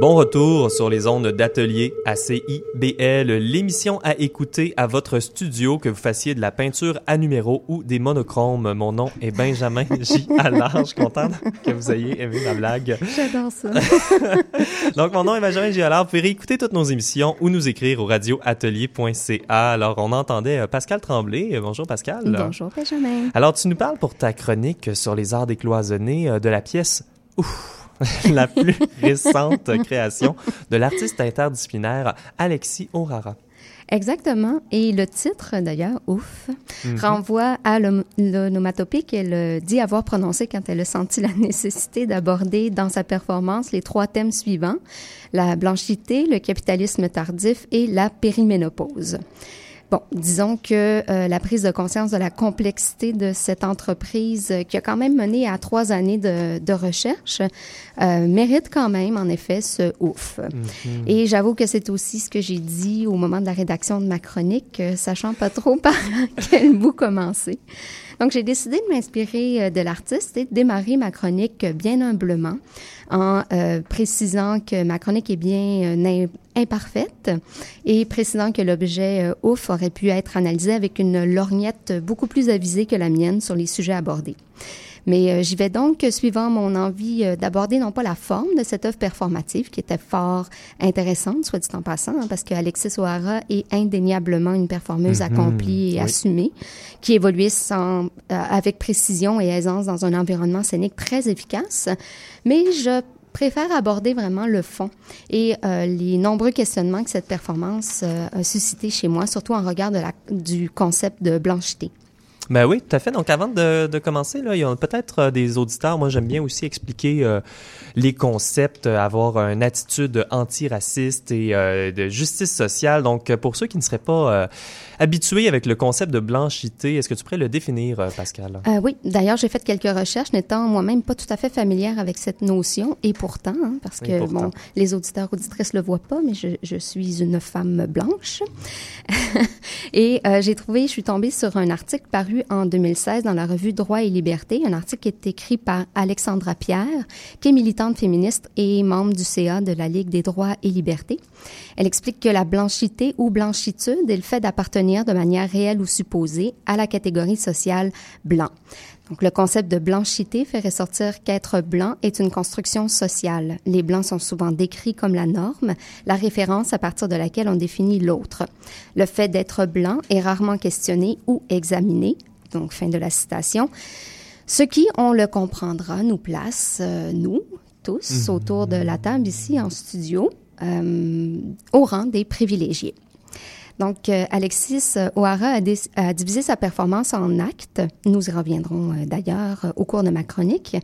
Bon retour sur les ondes d'atelier à CIBL, l'émission à écouter à votre studio, que vous fassiez de la peinture à numéro ou des monochromes. Mon nom est Benjamin J. Allard. Je suis content que vous ayez aimé ma blague. J'adore ça. Donc, mon nom est Benjamin J. Allard. Vous pouvez réécouter toutes nos émissions ou nous écrire au radioatelier.ca. Alors, on entendait euh, Pascal Tremblay. Euh, Bonjour, Pascal. Bonjour, Benjamin. Alors, tu nous parles pour ta chronique sur les arts décloisonnés euh, de la pièce Ouf la plus récente création de l'artiste interdisciplinaire Alexis O'Hara. Exactement. Et le titre, d'ailleurs, ouf, Mhm. renvoie à l'onomatopée qu'elle euh, dit avoir prononcé quand elle a senti la nécessité d'aborder dans sa performance les trois thèmes suivants, la blanchité, le capitalisme tardif et la périménopause. Bon, disons que euh, la prise de conscience de la complexité de cette entreprise euh, qui a quand même mené à trois années de, de recherche euh, mérite quand même, en effet, ce ouf. Et j'avoue que c'est aussi ce que j'ai dit au moment de la rédaction de ma chronique, euh, sachant pas trop par quel bout commencer. Donc, j'ai décidé de m'inspirer euh, de l'artiste et de démarrer ma chronique euh, bien humblement en euh, précisant que ma chronique est bien imparfaite et précisant que l'objet ouf aurait pu être analysé avec une lorgnette beaucoup plus avisée que la mienne sur les sujets abordés. Mais euh, j'y vais donc suivant mon envie euh, d'aborder non pas la forme de cette œuvre performative qui était fort intéressante, soit dit en passant, hein, parce que Alexis O'Hara est indéniablement une performeuse accomplie et oui. assumée, qui évoluait sans, euh, avec précision et aisance dans un environnement scénique très efficace. Mais je préfère aborder vraiment le fond et euh, les nombreux questionnements que cette performance euh, a suscité chez moi, surtout en regard de la, du concept de blanchité. Ben oui, tout à fait. Donc, avant de, commencer, là, il y a peut-être euh, des auditeurs. Moi, j'aime bien aussi expliquer euh, les concepts, euh, avoir une attitude antiraciste et de justice sociale. Donc, pour ceux qui ne seraient pas habitués avec le concept de blanchité, est-ce que tu pourrais le définir, euh, Pascal? Euh, oui, d'ailleurs, j'ai fait quelques recherches, n'étant moi-même pas tout à fait familière avec cette notion, et pourtant, hein, parce que pourtant. bon, les auditeurs auditrices le voient pas, mais je, je suis une femme blanche, et euh, j'ai trouvé, je suis tombée sur un article paru en 2016 dans la revue Droit et Liberté, un article qui est écrit par Alexandra Pierre, qui est militante féministe et membre du CA de la Ligue des droits et libertés. Elle explique que la blanchité ou blanchitude est le fait d'appartenir de manière réelle ou supposée à la catégorie sociale blanc. Donc, le concept de blanchité fait ressortir qu'être blanc est une construction sociale. Les blancs sont souvent décrits comme la norme, la référence à partir de laquelle on définit l'autre. Le fait d'être blanc est rarement questionné ou examiné. Donc, fin de la citation. Ce qui, on le comprendra, nous place, euh, nous, tous, autour de la table ici en studio, euh, au rang des privilégiés. Donc, euh, Alexis euh, O'Hara a, a divisé sa performance en actes. Nous y reviendrons euh, d'ailleurs au cours de ma chronique.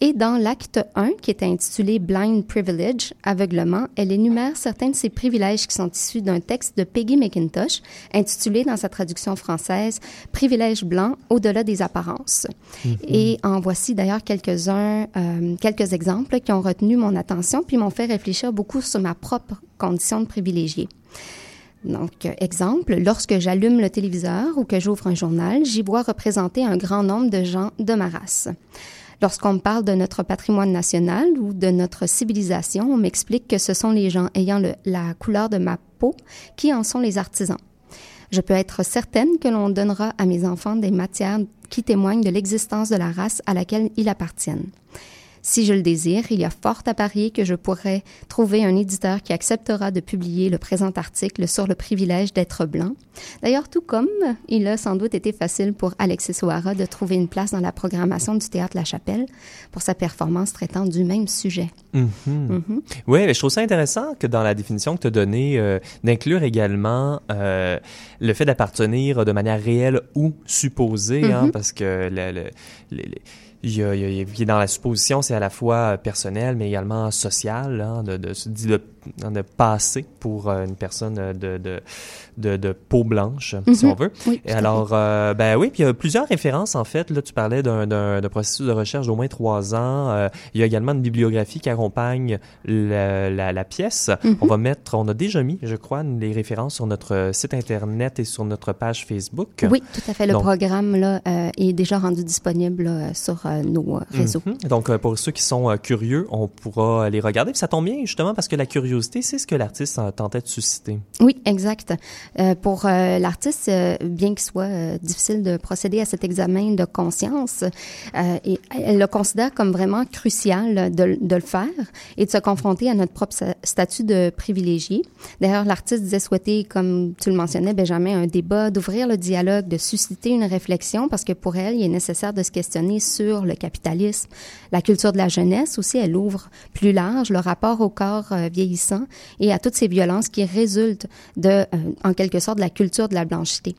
Et dans l'acte 1, qui est intitulé Blind Privilege, aveuglement, elle énumère certains de ses privilèges qui sont issus d'un texte de Peggy McIntosh, intitulé dans sa traduction française Privilèges blancs au-delà des apparences. Et en voici d'ailleurs quelques-uns, euh, quelques exemples qui ont retenu mon attention puis m'ont fait réfléchir beaucoup sur ma propre condition de privilégié. Donc, exemple, lorsque j'allume le téléviseur ou que j'ouvre un journal, j'y vois représenter un grand nombre de gens de ma race. Lorsqu'on me parle de notre patrimoine national ou de notre civilisation, on m'explique que ce sont les gens ayant la couleur de ma peau qui en sont les artisans. Je peux être certaine que l'on donnera à mes enfants des matières qui témoignent de l'existence de la race à laquelle ils appartiennent. Si je le désire, il y a fort à parier que je pourrais trouver un éditeur qui acceptera de publier le présent article sur le privilège d'être blanc. D'ailleurs, tout comme il a sans doute été facile pour Alexis O'Hara de trouver une place dans la programmation du Théâtre La Chapelle pour sa performance traitant du même sujet. Mhm. Mhm. Oui, mais je trouve ça intéressant que dans la définition que tu as donnée, euh, d'inclure également euh, le fait d'appartenir de manière réelle ou supposée, hein, Mhm. parce que le, le- le- le- il il il a- dans la supposition, c'est à la fois personnel, mais également social, hein, de, de, de on a passé pour une personne de, de, de, de peau blanche, si Mhm. on veut. Oui, Et alors, euh, ben oui, puis il y a plusieurs références en fait. Là, tu parlais d'un, processus de recherche d'au moins trois ans. Euh, il y a également une bibliographie qui accompagne la, la, la pièce. Mhm. On va mettre, on a déjà mis, je crois, les références sur notre site internet et sur notre page Facebook. Oui, tout à fait. Le Donc- programme là, euh, est déjà rendu disponible là, sur euh, nos euh, réseaux. Mhm. Donc, euh, pour ceux qui sont euh, curieux, on pourra les regarder. Puis ça tombe bien, justement, parce que la curiosité, c'est ce que l'artiste tentait de susciter. Oui, exact. Euh, pour euh, l'artiste, euh, bien qu'il soit difficile de procéder à cet examen de conscience, elle le considère comme vraiment crucial de, de le faire et de se confronter à notre propre statut de privilégié. D'ailleurs, l'artiste disait souhaiter, comme tu le mentionnais, Benjamin, un débat, d'ouvrir le dialogue, de susciter une réflexion, parce que pour elle, il est nécessaire de se questionner sur le capitalisme, la culture de la jeunesse aussi. Elle ouvre plus large le rapport au corps euh, et à toutes ces violences qui résultent de, euh, en quelque sorte, de la culture de la blanchité.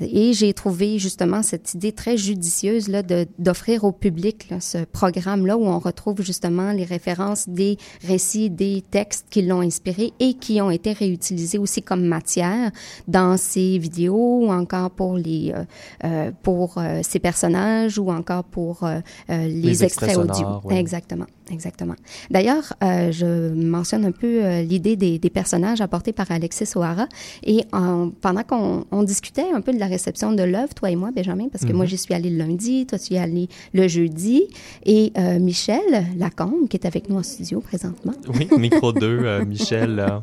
Et j'ai trouvé justement cette idée très judicieuse là de d'offrir au public là, ce programme là où on retrouve justement les références des récits, des textes qui l'ont inspiré et qui ont été réutilisés aussi comme matière dans ces vidéos ou encore pour les euh, euh, pour euh, ces personnages ou encore pour euh, euh, les, Les extraits extraits, audio. sonores, oui. Exactement, exactement. D'ailleurs, euh, je mentionne un peu euh, l'idée des, des personnages apportés par Alexis O'Hara et en- pendant qu'on on discutait un peu de la réception de l'œuvre, toi et moi, Benjamin, parce que moi Mhm. j'y suis allée le lundi, toi tu y es allé le jeudi, et euh, Michel Lacombe qui est avec nous en studio présentement. Oui, micro 2, euh, Michel.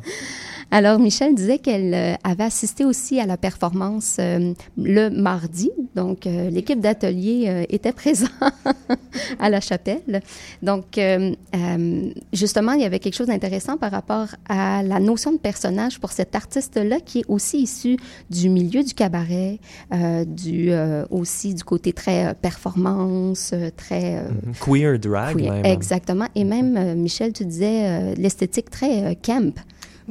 Alors, Michel disait qu'elle euh, avait assisté aussi à la performance euh, le mardi. Donc, euh, l'équipe d'atelier euh, était présente à la chapelle. Donc, justement, il y avait quelque chose d'intéressant par rapport à la notion de personnage pour cet artiste-là qui est aussi issu du milieu du cabaret, du, aussi du côté très performance, très... Mhm. Queer drag, queer. même. Exactement. Et même, Michel, tu disais l'esthétique très camp.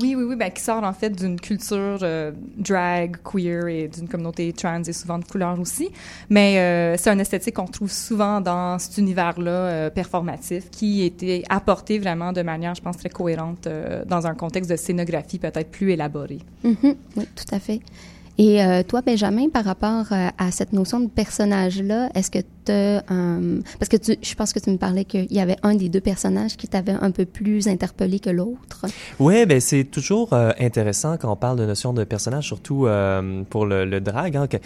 Oui, oui, oui, ben, qui sort en fait d'une culture euh, drag, queer et d'une communauté trans et souvent de couleur aussi. Mais euh, c'est un esthétique qu'on trouve souvent dans cet univers-là euh, performatif qui était apporté vraiment de manière, je pense, très cohérente dans un contexte de scénographie peut-être plus élaboré. Mhm, oui, tout à fait. Et euh, toi, Benjamin, par rapport euh, à cette notion de personnage-là, est-ce que tu euh, parce que tu, je pense que tu me parlais qu'il y avait un des deux personnages qui t'avait un peu plus interpellé que l'autre. Oui, ben c'est toujours euh, intéressant quand on parle de notion de personnage, surtout euh, pour le, le drag, hein, que-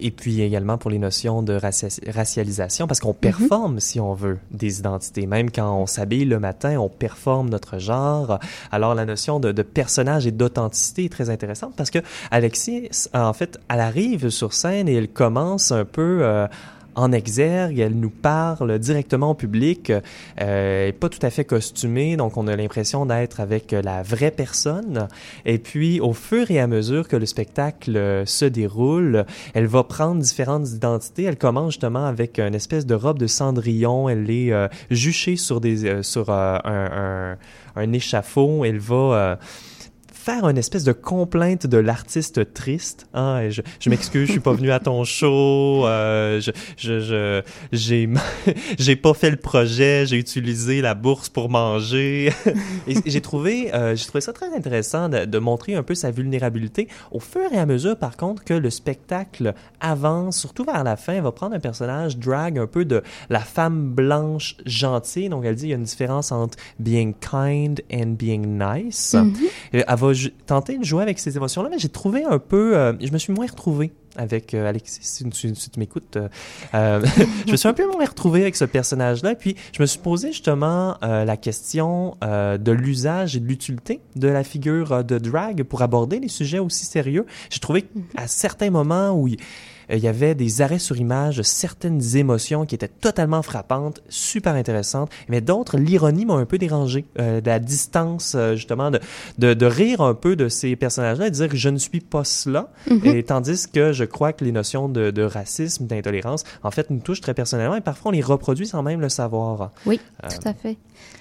et puis également pour les notions de racia- racialisation, parce qu'on performe, si on veut, des identités. Même quand on s'habille le matin, on performe notre genre. Alors la notion de, de personnage et d'authenticité est très intéressante parce que Alexis, en fait, elle arrive sur scène et elle commence un peu... euh, en exergue, elle nous parle directement au public, euh, pas tout à fait costumée, donc on a l'impression d'être avec la vraie personne. Et puis, au fur et à mesure que le spectacle euh, se déroule, elle va prendre différentes identités. Elle commence justement avec une espèce de robe de cendrillon. Elle est euh, juchée sur des euh, sur euh, un, un, un échafaud. Elle va euh, faire une espèce de complainte de l'artiste triste. Hein, je je m'excuse, je suis pas venu à ton show. euh, je je je j'ai j'ai pas fait le projet. J'ai utilisé la bourse pour manger. et j'ai trouvé euh, j'ai trouvé ça très intéressant de, de montrer un peu sa vulnérabilité au fur et à mesure, par contre, que le spectacle avance, surtout vers la fin, elle va prendre un personnage drag un peu de la femme blanche gentille. Donc elle dit il y a une différence entre being kind and being nice. Mhm. Et Elle va tenter de jouer avec ces émotions-là, mais j'ai trouvé un peu, euh, je me suis moins retrouvé avec euh, Alexis, si tu, si tu m'écoutes. euh, je me suis un peu moins retrouvé avec ce personnage-là, puis je me suis posé justement la question de l'usage et de l'utilité de la figure de drag pour aborder les sujets aussi sérieux. J'ai trouvé qu'à certains moments où il il y avait des arrêts sur image, certaines émotions qui étaient totalement frappantes, super intéressantes, mais d'autres, l'ironie m'a un peu dérangé. Euh, la distance, euh, justement, de, de, de rire un peu de ces personnages-là et de dire que je ne suis pas cela. et tandis que je crois que les notions de, de racisme, d'intolérance, en fait, nous touchent très personnellement et parfois on les reproduit sans même le savoir. Oui, Euh, tout à fait.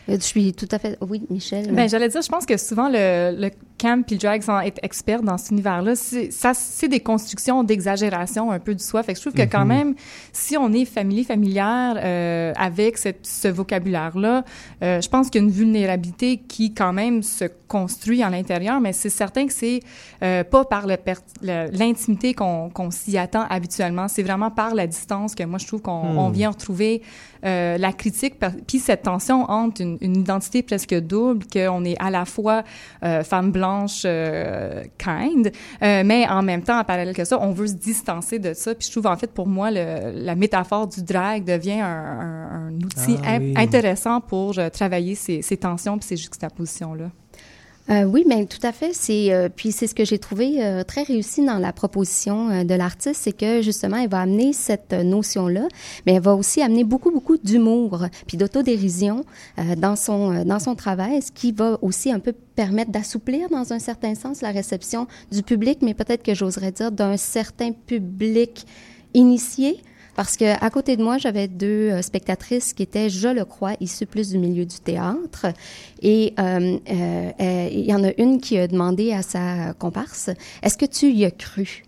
Euh, Je suis tout à fait. Oui, Michel. Ben, j'allais dire, je pense que souvent le, le camp puis le drag sans être expert dans cet univers-là, c'est, ça, c'est des constructions d'exagération un peu du soi. Fait que je trouve que quand Mhm. même, si on est familier, familière euh, avec cette, ce vocabulaire-là, euh, je pense qu'il y a une vulnérabilité qui quand même se construit à l'intérieur, mais c'est certain que c'est euh, pas par l'intimité qu'on s'y attend habituellement. C'est vraiment par la distance que moi je trouve qu'on Hmm. vient retrouver euh, la critique, puis cette tension entre une, une identité presque double, qu'on est à la fois euh, femme blanche euh, kind, euh, mais en même temps, en parallèle que ça, on veut se distancer de ça. Puis je trouve en fait pour moi le, la métaphore du drag devient un, un- un outil Ah in- intéressant pour euh, travailler ces, ces tensions puis ces juxtapositions là. Euh, oui, mais tout à fait. C'est euh, puis c'est ce que j'ai trouvé euh, très réussi dans la proposition euh, de l'artiste, c'est que justement, elle va amener cette euh, notion-là, mais elle va aussi amener beaucoup beaucoup d'humour puis d'autodérision dans son dans son travail, ce qui va aussi un peu permettre d'assouplir dans un certain sens la réception du public, mais peut-être que j'oserais dire d'un certain public initié. Parce que à côté de moi, j'avais deux euh, spectatrices qui étaient, je le crois, issues plus du milieu du théâtre. Et euh, euh, il y en a une qui a demandé à sa comparse, est-ce que tu y as cru?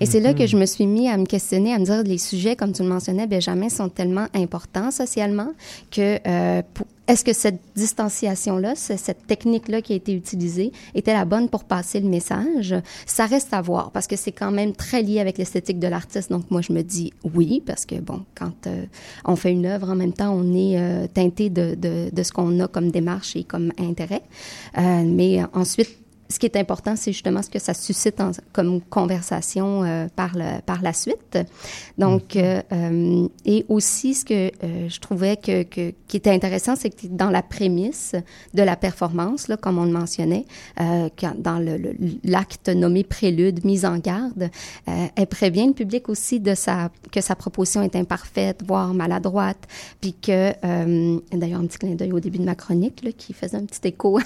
Et c'est là que je me suis mis à me questionner, à me dire les sujets, comme tu le mentionnais, Benjamin, sont tellement importants socialement que euh, pour- est-ce que cette distanciation-là, ce- cette technique-là qui a été utilisée, était la bonne pour passer le message? Ça reste à voir parce que c'est quand même très lié avec l'esthétique de l'artiste. Donc moi, je me dis oui parce que bon, quand euh, on fait une œuvre, en même temps, on est euh, teinté de, de, de ce qu'on a comme démarche et comme intérêt. Euh, mais ensuite, ce qui est important, c'est justement ce que ça suscite en- comme conversation euh, par, le, par la suite. Donc, euh, euh, et aussi, ce que je trouvais que, que, qui était intéressant, c'est que dans la prémisse de la performance, là, comme on le mentionnait, quand, dans le- le- l'acte nommé prélude, mise en garde, elle prévient le public aussi de sa, que sa proposition est imparfaite, voire maladroite, puis que, d'ailleurs, un petit clin d'œil au début de ma chronique, là, qui faisait un petit écho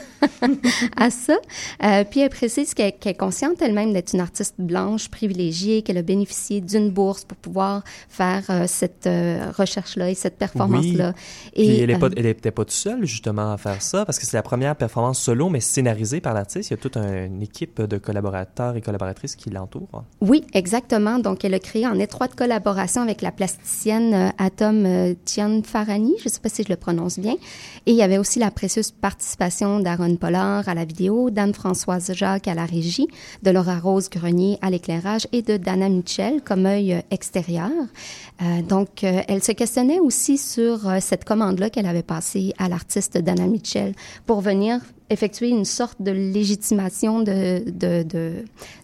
à ça. Euh, puis elle précise qu'elle est consciente elle-même d'être une artiste blanche privilégiée, qu'elle a bénéficié d'une bourse pour pouvoir faire euh, cette euh, recherche-là et cette performance-là. Puis elle euh, pas- était pas toute seule, justement, à faire ça, parce que c'est la première performance solo, mais scénarisée par l'artiste. Il y a toute un- une équipe de collaborateurs et collaboratrices qui l'entourent. Oui, exactement. Donc, elle a créé en étroite collaboration avec la plasticienne euh, Atom euh, Tian Farani, je ne sais pas si je le prononce bien. Et il y avait aussi la précieuse participation d'Aaron Pollard à la vidéo, Jacques à la régie, de Laura Rose Grenier à l'éclairage et de Dana Mitchell comme œil euh, extérieur. Euh, donc, euh, elle se questionnait aussi sur cette commande-là qu'elle avait passée à l'artiste Dana Mitchell pour venir effectuer une sorte de légitimation de, de, de,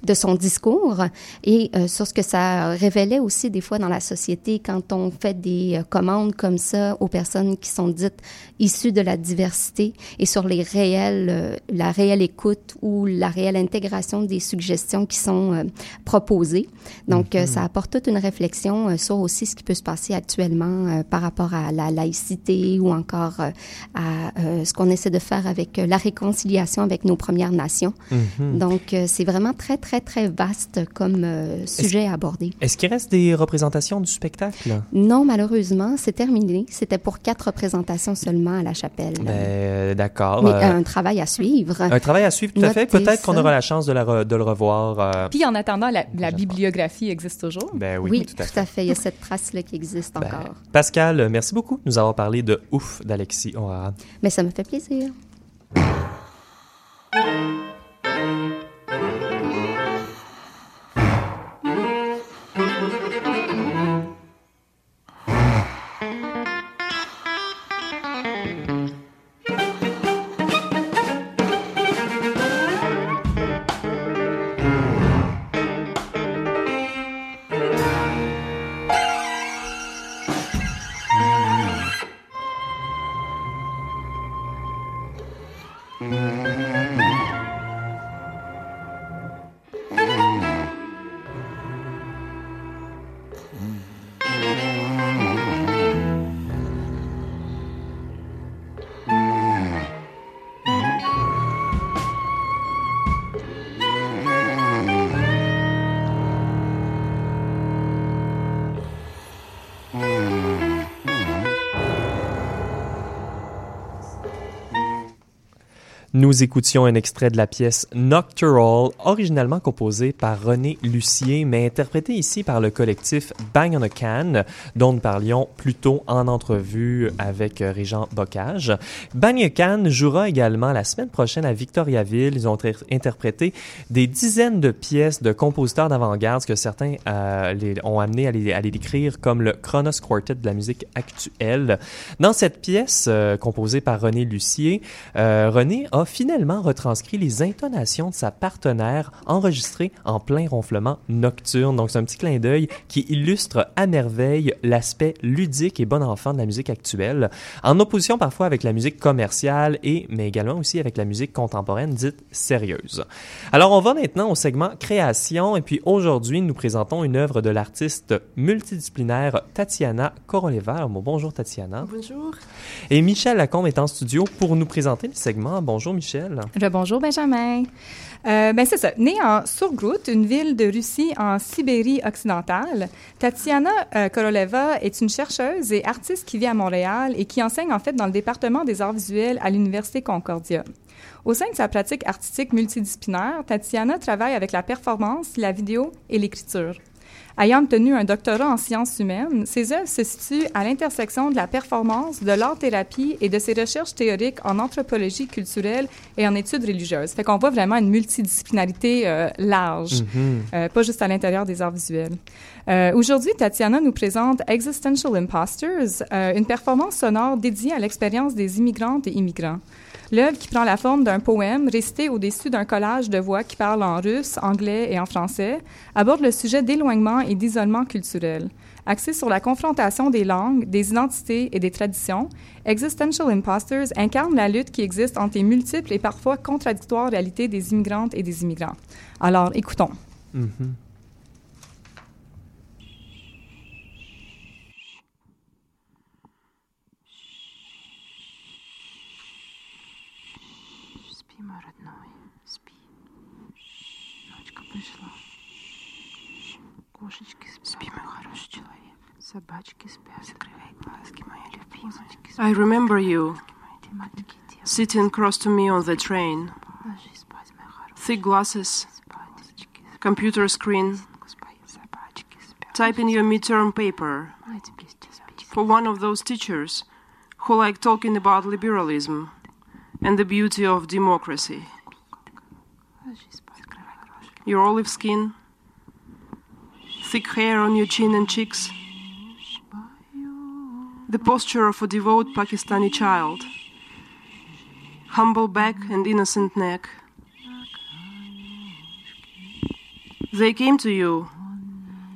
de son discours et euh, sur ce que ça révélait aussi des fois dans la société quand on fait des euh, commandes comme ça aux personnes qui sont dites issues de la diversité et sur les réels, euh, la réelle écoute ou la réelle intégration des suggestions qui sont euh, proposées. Donc, euh, ça apporte toute une réflexion euh, sur aussi ce qui peut se passer actuellement euh, par rapport à la laïcité ou encore euh, à euh, ce qu'on essaie de faire avec la réconciliation avec nos Premières Nations. Mhm. Donc, euh, c'est vraiment très, très, très vaste comme euh, sujet à aborder. Est-ce qu'il reste des représentations du spectacle? Non, malheureusement, c'est terminé. C'était pour quatre représentations seulement à la chapelle. Ben, euh, d'accord. Mais Euh, un travail à suivre. un travail à suivre, tout à fait. Peut-être qu'on aura la chance de, la re- de le revoir. euh, Puis en attendant, la, la bibliographie existe toujours. ben oui, Oui, tout à fait. Il y a cette trace-là qui existe Ben, encore. Pascal, merci beaucoup de nous avoir parlé de Ouf d'Alexis O'Hara. Mais ça me fait plaisir. thank you Nous écoutions un extrait de la pièce Noctural, originalement composée par René Lucier, mais interprétée ici par le collectif Bang on a Can, dont nous parlions plus tôt en entrevue avec Régent Bocage. Bang on a Can jouera également la semaine prochaine à Victoriaville. Ils ont interprété des dizaines de pièces de compositeurs d'avant-garde que certains euh, les, ont amené à les, décrire comme le Kronos Quartet de la musique actuelle. Dans cette pièce euh, composée par René Lucier, euh, René a finalement retranscrit les intonations de sa partenaire enregistrées en plein ronflement nocturne. Donc c'est un petit clin d'œil qui illustre à merveille l'aspect ludique et bon enfant de la musique actuelle, en opposition parfois avec la musique commerciale et mais également aussi avec la musique contemporaine dite sérieuse. Alors on va maintenant au segment création et puis aujourd'hui nous présentons une œuvre de l'artiste multidisciplinaire Tatiana Koroleva. bonjour Tatiana. Bonjour. Et Michel Lacombe est en studio pour nous présenter le segment. Bonjour Michel. Bonjour Benjamin. Euh, ben c'est ça. Née en Surgrut, une ville de Russie en Sibérie occidentale, Tatiana euh, Koroleva est une chercheuse et artiste qui vit à Montréal et qui enseigne en fait dans le département des arts visuels à l'Université Concordia. Au sein de sa pratique artistique multidisciplinaire, Tatiana travaille avec la performance, la vidéo et l'écriture. Ayant obtenu un doctorat en sciences humaines, ses œuvres se situent à l'intersection de la performance, de l'art-thérapie et de ses recherches théoriques en anthropologie culturelle et en études religieuses. Fait qu'on voit vraiment une multidisciplinarité euh, large, mm-hmm. euh, pas juste à l'intérieur des arts visuels. Euh, Aujourd'hui, Tatiana nous présente Existential Imposters, une performance sonore dédiée à l'expérience des immigrantes et immigrants. L'œuvre, qui prend la forme d'un poème récité au-dessus d'un collage de voix qui parlent en russe, anglais et en français, aborde le sujet d'éloignement et d'isolement culturel. Axée sur la confrontation des langues, des identités et des traditions, Existential Imposters incarne la lutte qui existe entre les multiples et parfois contradictoires réalités des immigrantes et des immigrants. Alors, écoutons. Mm-hmm. I remember you. Sitting close to me on the train. Thick glasses, computer screen, typing your midterm paper. For one of those teachers who like talking about liberalism and the beauty of democracy. Your olive skin, thick hair on your chin and cheeks the posture of a devout Pakistani child, humble back and innocent neck. They came to you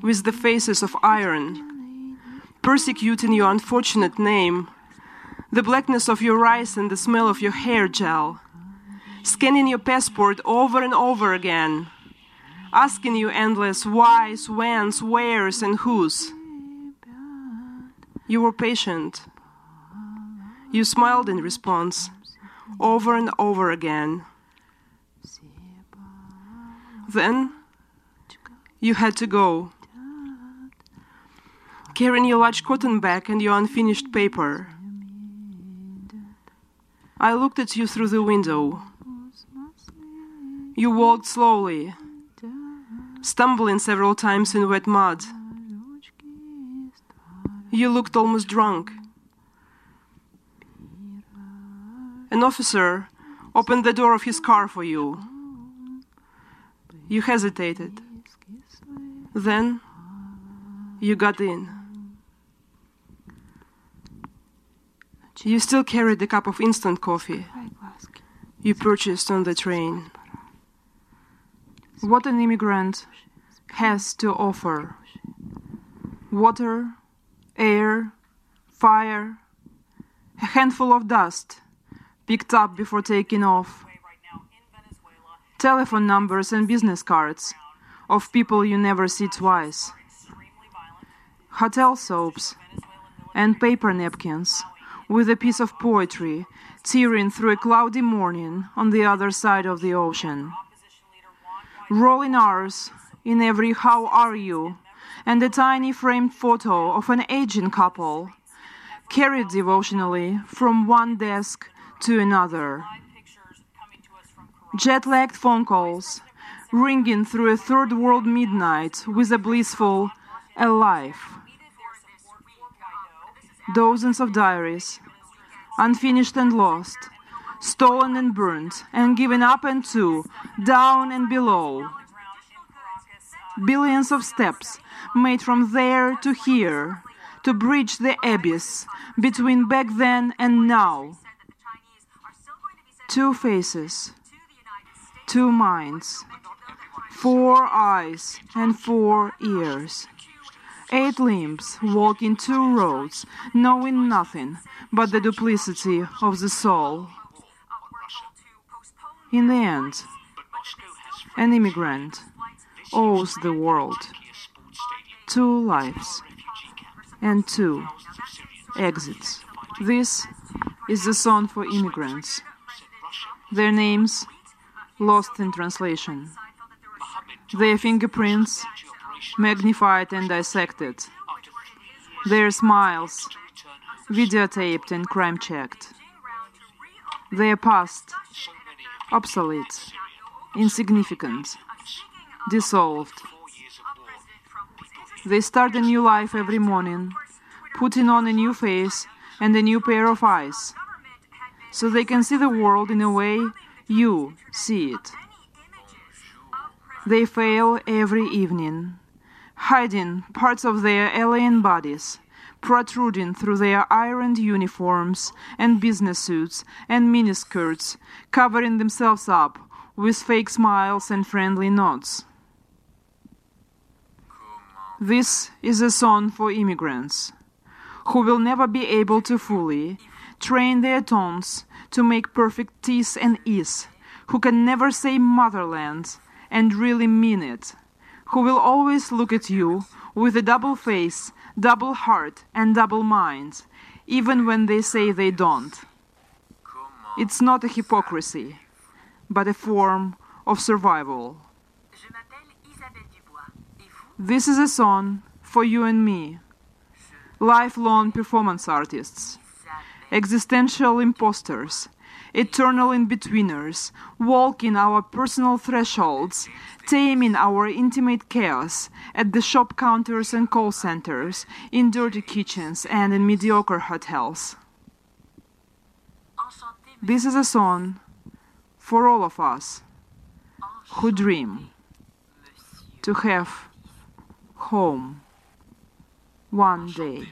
with the faces of iron, persecuting your unfortunate name, the blackness of your eyes and the smell of your hair gel, scanning your passport over and over again, asking you endless whys, whens, wheres, and whos. You were patient. You smiled in response, over and over again. Then you had to go, carrying your large cotton bag and your unfinished paper. I looked at you through the window. You walked slowly, stumbling several times in wet mud. You looked almost drunk. An officer opened the door of his car for you. You hesitated. Then you got in. You still carried the cup of instant coffee you purchased on the train. What an immigrant has to offer. Water, air, fire, a handful of dust picked up before taking off, telephone numbers and business cards of people you never see twice, hotel soaps, and paper napkins with a piece of poetry tearing through a cloudy morning on the other side of the ocean. Rolling R's in every how are you and a tiny framed photo of an aging couple, carried devotionally from one desk to another. jet lagged phone calls, ringing through a third world midnight with a blissful alive. Dozens of diaries, unfinished and lost, stolen and burnt, and given up and to, down and below. Billions of steps made from there to here to bridge the abyss between back then and now. Two faces, two minds, four eyes and four ears. Eight limbs walking two roads, knowing nothing but the duplicity of the soul. In the end, an immigrant owes the world two lives and two exits. This is the song for immigrants. Their names lost in translation. Their fingerprints magnified and dissected. Their smiles videotaped and crime checked. Their past obsolete, insignificant, dissolved. They start a new life every morning, putting on a new face and a new pair of eyes, so they can see the world in a way you see it. They fail every evening, hiding parts of their alien bodies, protruding through their ironed uniforms and business suits and miniskirts, covering themselves up with fake smiles and friendly nods. This is a song for immigrants who will never be able to fully train their tones to make perfect t's and e's, who can never say motherland and really mean it, who will always look at you with a double face, double heart, and double mind, even when they say they don't. It's not a hypocrisy, but a form of survival. This is a song for you and me, lifelong performance artists, existential imposters, eternal in-betweeners, walking our personal thresholds, taming our intimate chaos at the shop counters and call centers, in dirty kitchens and in mediocre hotels. This is a song for all of us who dream to have home one day.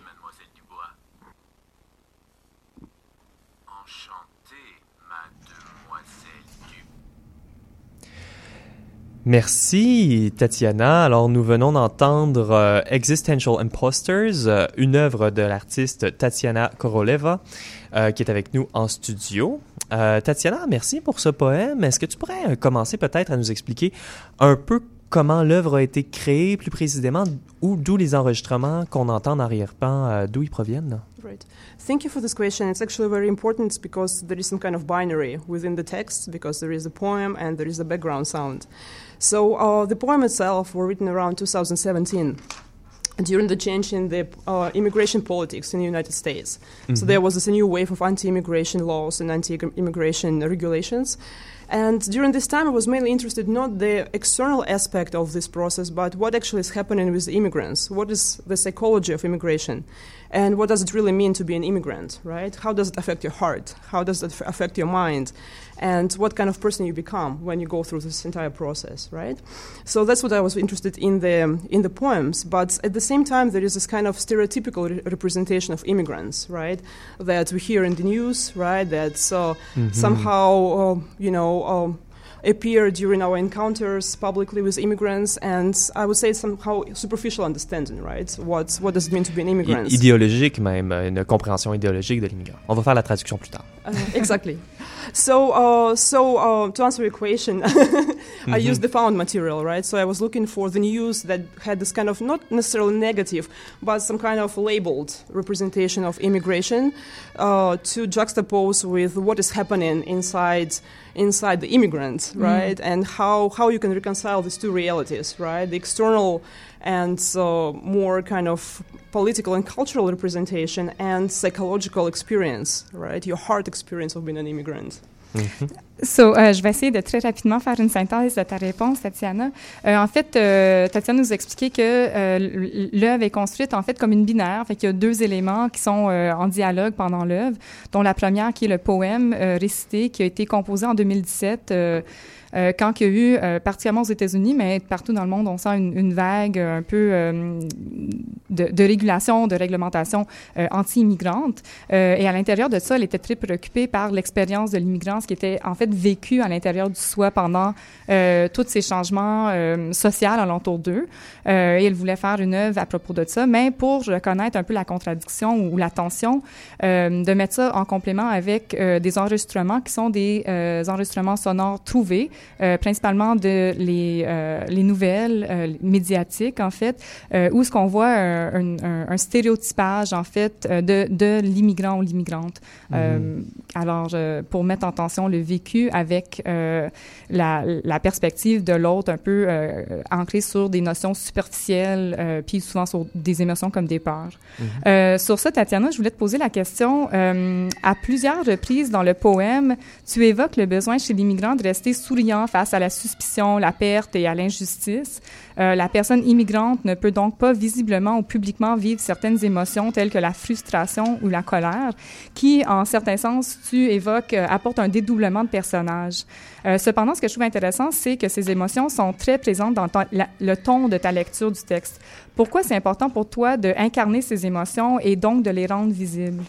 Merci Tatiana. Alors nous venons d'entendre euh, Existential Imposters, euh, une œuvre de l'artiste Tatiana Koroleva euh, qui est avec nous en studio. Euh, Tatiana, merci pour ce poème. Est-ce que tu pourrais euh, commencer peut-être à nous expliquer un peu comment l'œuvre a été créée, plus précisément, ou d'où les enregistrements qu'on entend en arrière-plan, euh, d'où ils proviennent? Right. Thank you for this question. It's actually very important because there is some kind of binary within the text because there is a poem and there is a background sound. So uh, the poem itself were written around 2017 during the change in the uh, immigration politics in the United States. So Mhm. there was this new wave of anti-immigration laws and anti-immigration regulations. And during this time, I was mainly interested not the external aspect of this process, but what actually is happening with the immigrants. What is the psychology of immigration? And what does it really mean to be an immigrant, right? How does it affect your heart? How does it affect your mind? And what kind of person you become when you go through this entire process, right? So that's what I was interested in the in the poems. But at the same time, there is this kind of stereotypical re- representation of immigrants, right? That we hear in the news, right? That uh, Mhm. somehow, uh, you know. Um, appear during our encounters publicly with immigrants and I would say somehow superficial understanding, right? What what does it mean to be an immigrant? I- idéologique même, une compréhension idéologique de l'immigrant. On va faire la traduction plus tard. Uh, exactly. So, uh, so uh, to answer your question, I Mhm. used the found material, right? So I was looking for the news that had this kind of not necessarily negative, but some kind of labeled representation of immigration uh, to juxtapose with what is happening inside inside the immigrant, Mm. right? And how how you can reconcile these two realities, right? The external and uh, more kind of political and cultural representation and psychological experience, right? Your heart experience of being an immigrant. So, euh, je vais essayer de très rapidement faire une synthèse de ta réponse, Tatiana. Euh, en fait, euh, Tatiana nous expliquait que euh, l'œuvre est construite en fait comme une binaire. Fait qu'il y a deux éléments qui sont euh, en dialogue pendant l'œuvre, dont la première qui est le poème euh, récité qui a été composé en 2017. Euh, quand il y a eu, euh, particulièrement aux États-Unis, mais partout dans le monde, on sent une, vague un peu euh, de, régulation, de réglementation anti-immigrante. Et à l'intérieur de ça, elle était très préoccupée par l'expérience de l'immigrance qui était en fait vécue à l'intérieur du soi pendant tous ces changements sociaux alentour d'eux. Et elle voulait faire une œuvre à propos de ça, mais pour reconnaître un peu la contradiction ou, la tension, de mettre ça en complément avec des enregistrements qui sont des enregistrements sonores trouvés, euh, principalement de les, euh, les nouvelles euh, médiatiques, en fait, où ce qu'on voit un, un, un, stéréotypage, en fait, de, de l'immigrant ou l'immigrante. Mm. alors, pour mettre en tension le vécu avec la, la, perspective de l'autre, un peu ancrée sur des notions superficielles, puis souvent sur des émotions comme des peurs. Mm. sur ça, Tatiana, je voulais te poser la question. à plusieurs reprises dans le poème, tu évoques le besoin chez l'immigrant de rester souriant face à la suspicion, la perte et à l'injustice. Euh, la personne immigrante ne peut donc pas visiblement ou publiquement vivre certaines émotions telles que la frustration ou la colère, qui, en certains sens, tu évoques, euh, apportent un dédoublement de personnage. Euh, cependant, ce que je trouve intéressant, c'est que ces émotions sont très présentes dans le ton de ta lecture du texte. Pourquoi c'est important pour toi d'incarner ces émotions et donc de les rendre visibles?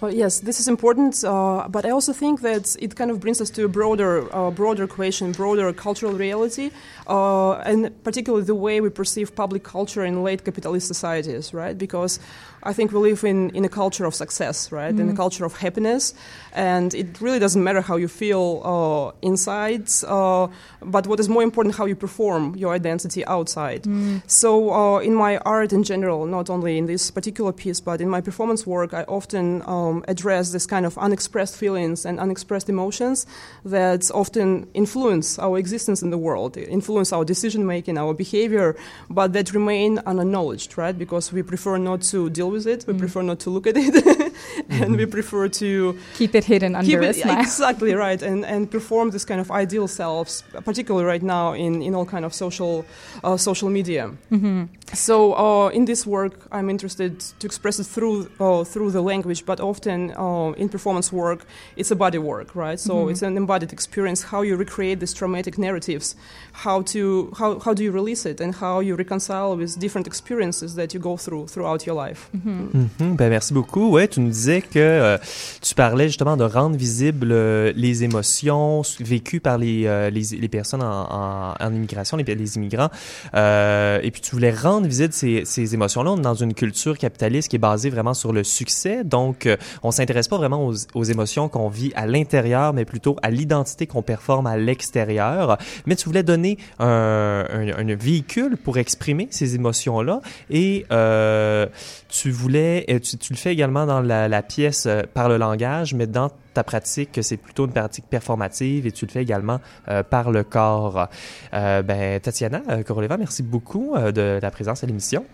Well, yes, this is important, uh, but I also think that it kind of brings us to a broader, uh, broader question, broader cultural reality, uh, and particularly the way we perceive public culture in late capitalist societies, right? Because I think we live in, in a culture of success, right? Mm. In a culture of happiness, and it really doesn't matter how you feel uh, inside, uh, but what is more important, how you perform your identity outside. Mm. So, uh, in my art in general, not only in this particular piece, but in my performance work, I often address this kind of unexpressed feelings and unexpressed emotions that often influence our existence in the world, influence our decision making, our behavior, but that remain unacknowledged, right? Because we prefer not to deal with it, we mm. prefer not to look at it, and mm-hmm. we prefer to keep it hidden under it, a smile. Exactly right, and and perform this kind of ideal selves, particularly right now in in all kind of social uh, social media. Mm-hmm. So uh, in this work, I'm interested to express it through uh, through the language, but often uh, in performance work, it's a body work, right? So mm-hmm. it's an embodied experience. How you recreate these traumatic narratives, how to how how do you release it, and how you reconcile with different experiences that you go through throughout your life. Mm-hmm. Mm-hmm. Ben merci beaucoup. Ouais, tu nous disais que euh, tu parlais justement de rendre visibles euh, les émotions vécues par les les, les, personnes en, en, en immigration, les, les immigrants, et puis tu voulais rendre visite ces, ces émotions-là. On est dans une culture capitaliste qui est basée vraiment sur le succès. Donc, euh, on s'intéresse pas vraiment aux, aux émotions qu'on vit à l'intérieur, mais plutôt à l'identité qu'on performe à l'extérieur. Mais tu voulais donner un, un, un, véhicule pour exprimer ces émotions-là. Et euh, tu voulais, tu, tu, le fais également dans la, la pièce euh, par le langage, mais dans ta pratique, que c'est plutôt une pratique performative et tu le fais également euh, par le corps. Euh, ben, Tatiana Koroleva, merci beaucoup de ta présence à l'émission.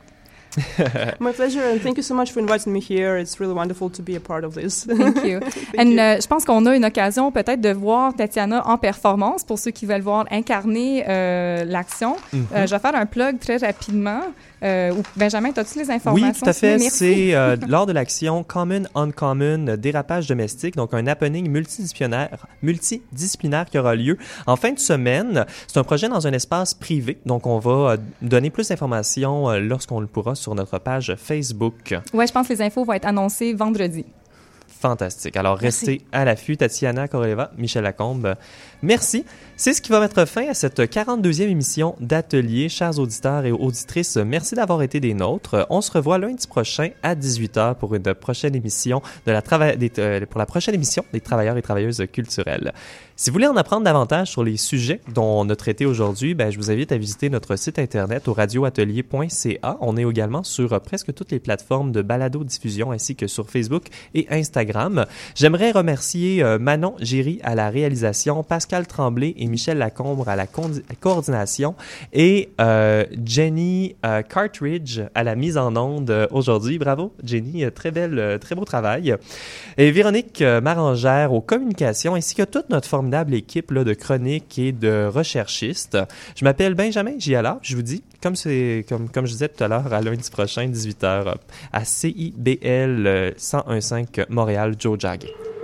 My pleasure, and thank you so much for inviting me here. It's really wonderful to be a part of this. Thank you. thank and you. Uh, je pense qu'on a une occasion peut-être de voir Tatiana en performance pour ceux qui veulent voir incarner euh, l'action. Mm -hmm. euh, je vais faire un plug très rapidement. Euh, Benjamin, as-tu les informations? Oui, tout à fait. C'est euh, lors de l'action Common Uncommon dérapage domestique, donc un happening multidisciplinaire, multidisciplinaire qui aura lieu en fin de semaine. C'est un projet dans un espace privé, donc on va donner plus d'informations euh, lorsqu'on le pourra sur notre page Facebook. Oui, je pense que les infos vont être annoncées vendredi. Fantastique. Alors, restez à l'affût. Tatiana Koroleva, Michel Lacombe. Merci. C'est ce qui va mettre fin à cette 42e émission d'Atelier. Chers auditeurs et auditrices, merci d'avoir été des nôtres. On se revoit lundi prochain à 18h pour une prochaine émission de la des, euh, pour la prochaine émission des travailleurs et travailleuses culturelles. Si vous voulez en apprendre davantage sur les sujets dont on a traité aujourd'hui, ben, je vous invite à visiter notre site internet au radioatelier.ca. On est également sur euh, presque toutes les plateformes de balado-diffusion ainsi que sur Facebook et Instagram. J'aimerais remercier euh, Manon Géry à la réalisation, Pascal Tremblay et Michel Lacombre à la coordination et euh, Jenny euh, Cartridge à la mise en onde euh, aujourd'hui. Bravo, Jenny, très belle, très beau travail. Et Véronique Marangère aux communications ainsi que toute notre formidable équipe de chroniques et de recherchistes. Je m'appelle Benjamin Giala. Je vous dis, comme, comme, comme je disais tout à l'heure, à lundi prochain, 18h, à CIBL 1015 Montréal, Joe Jagger.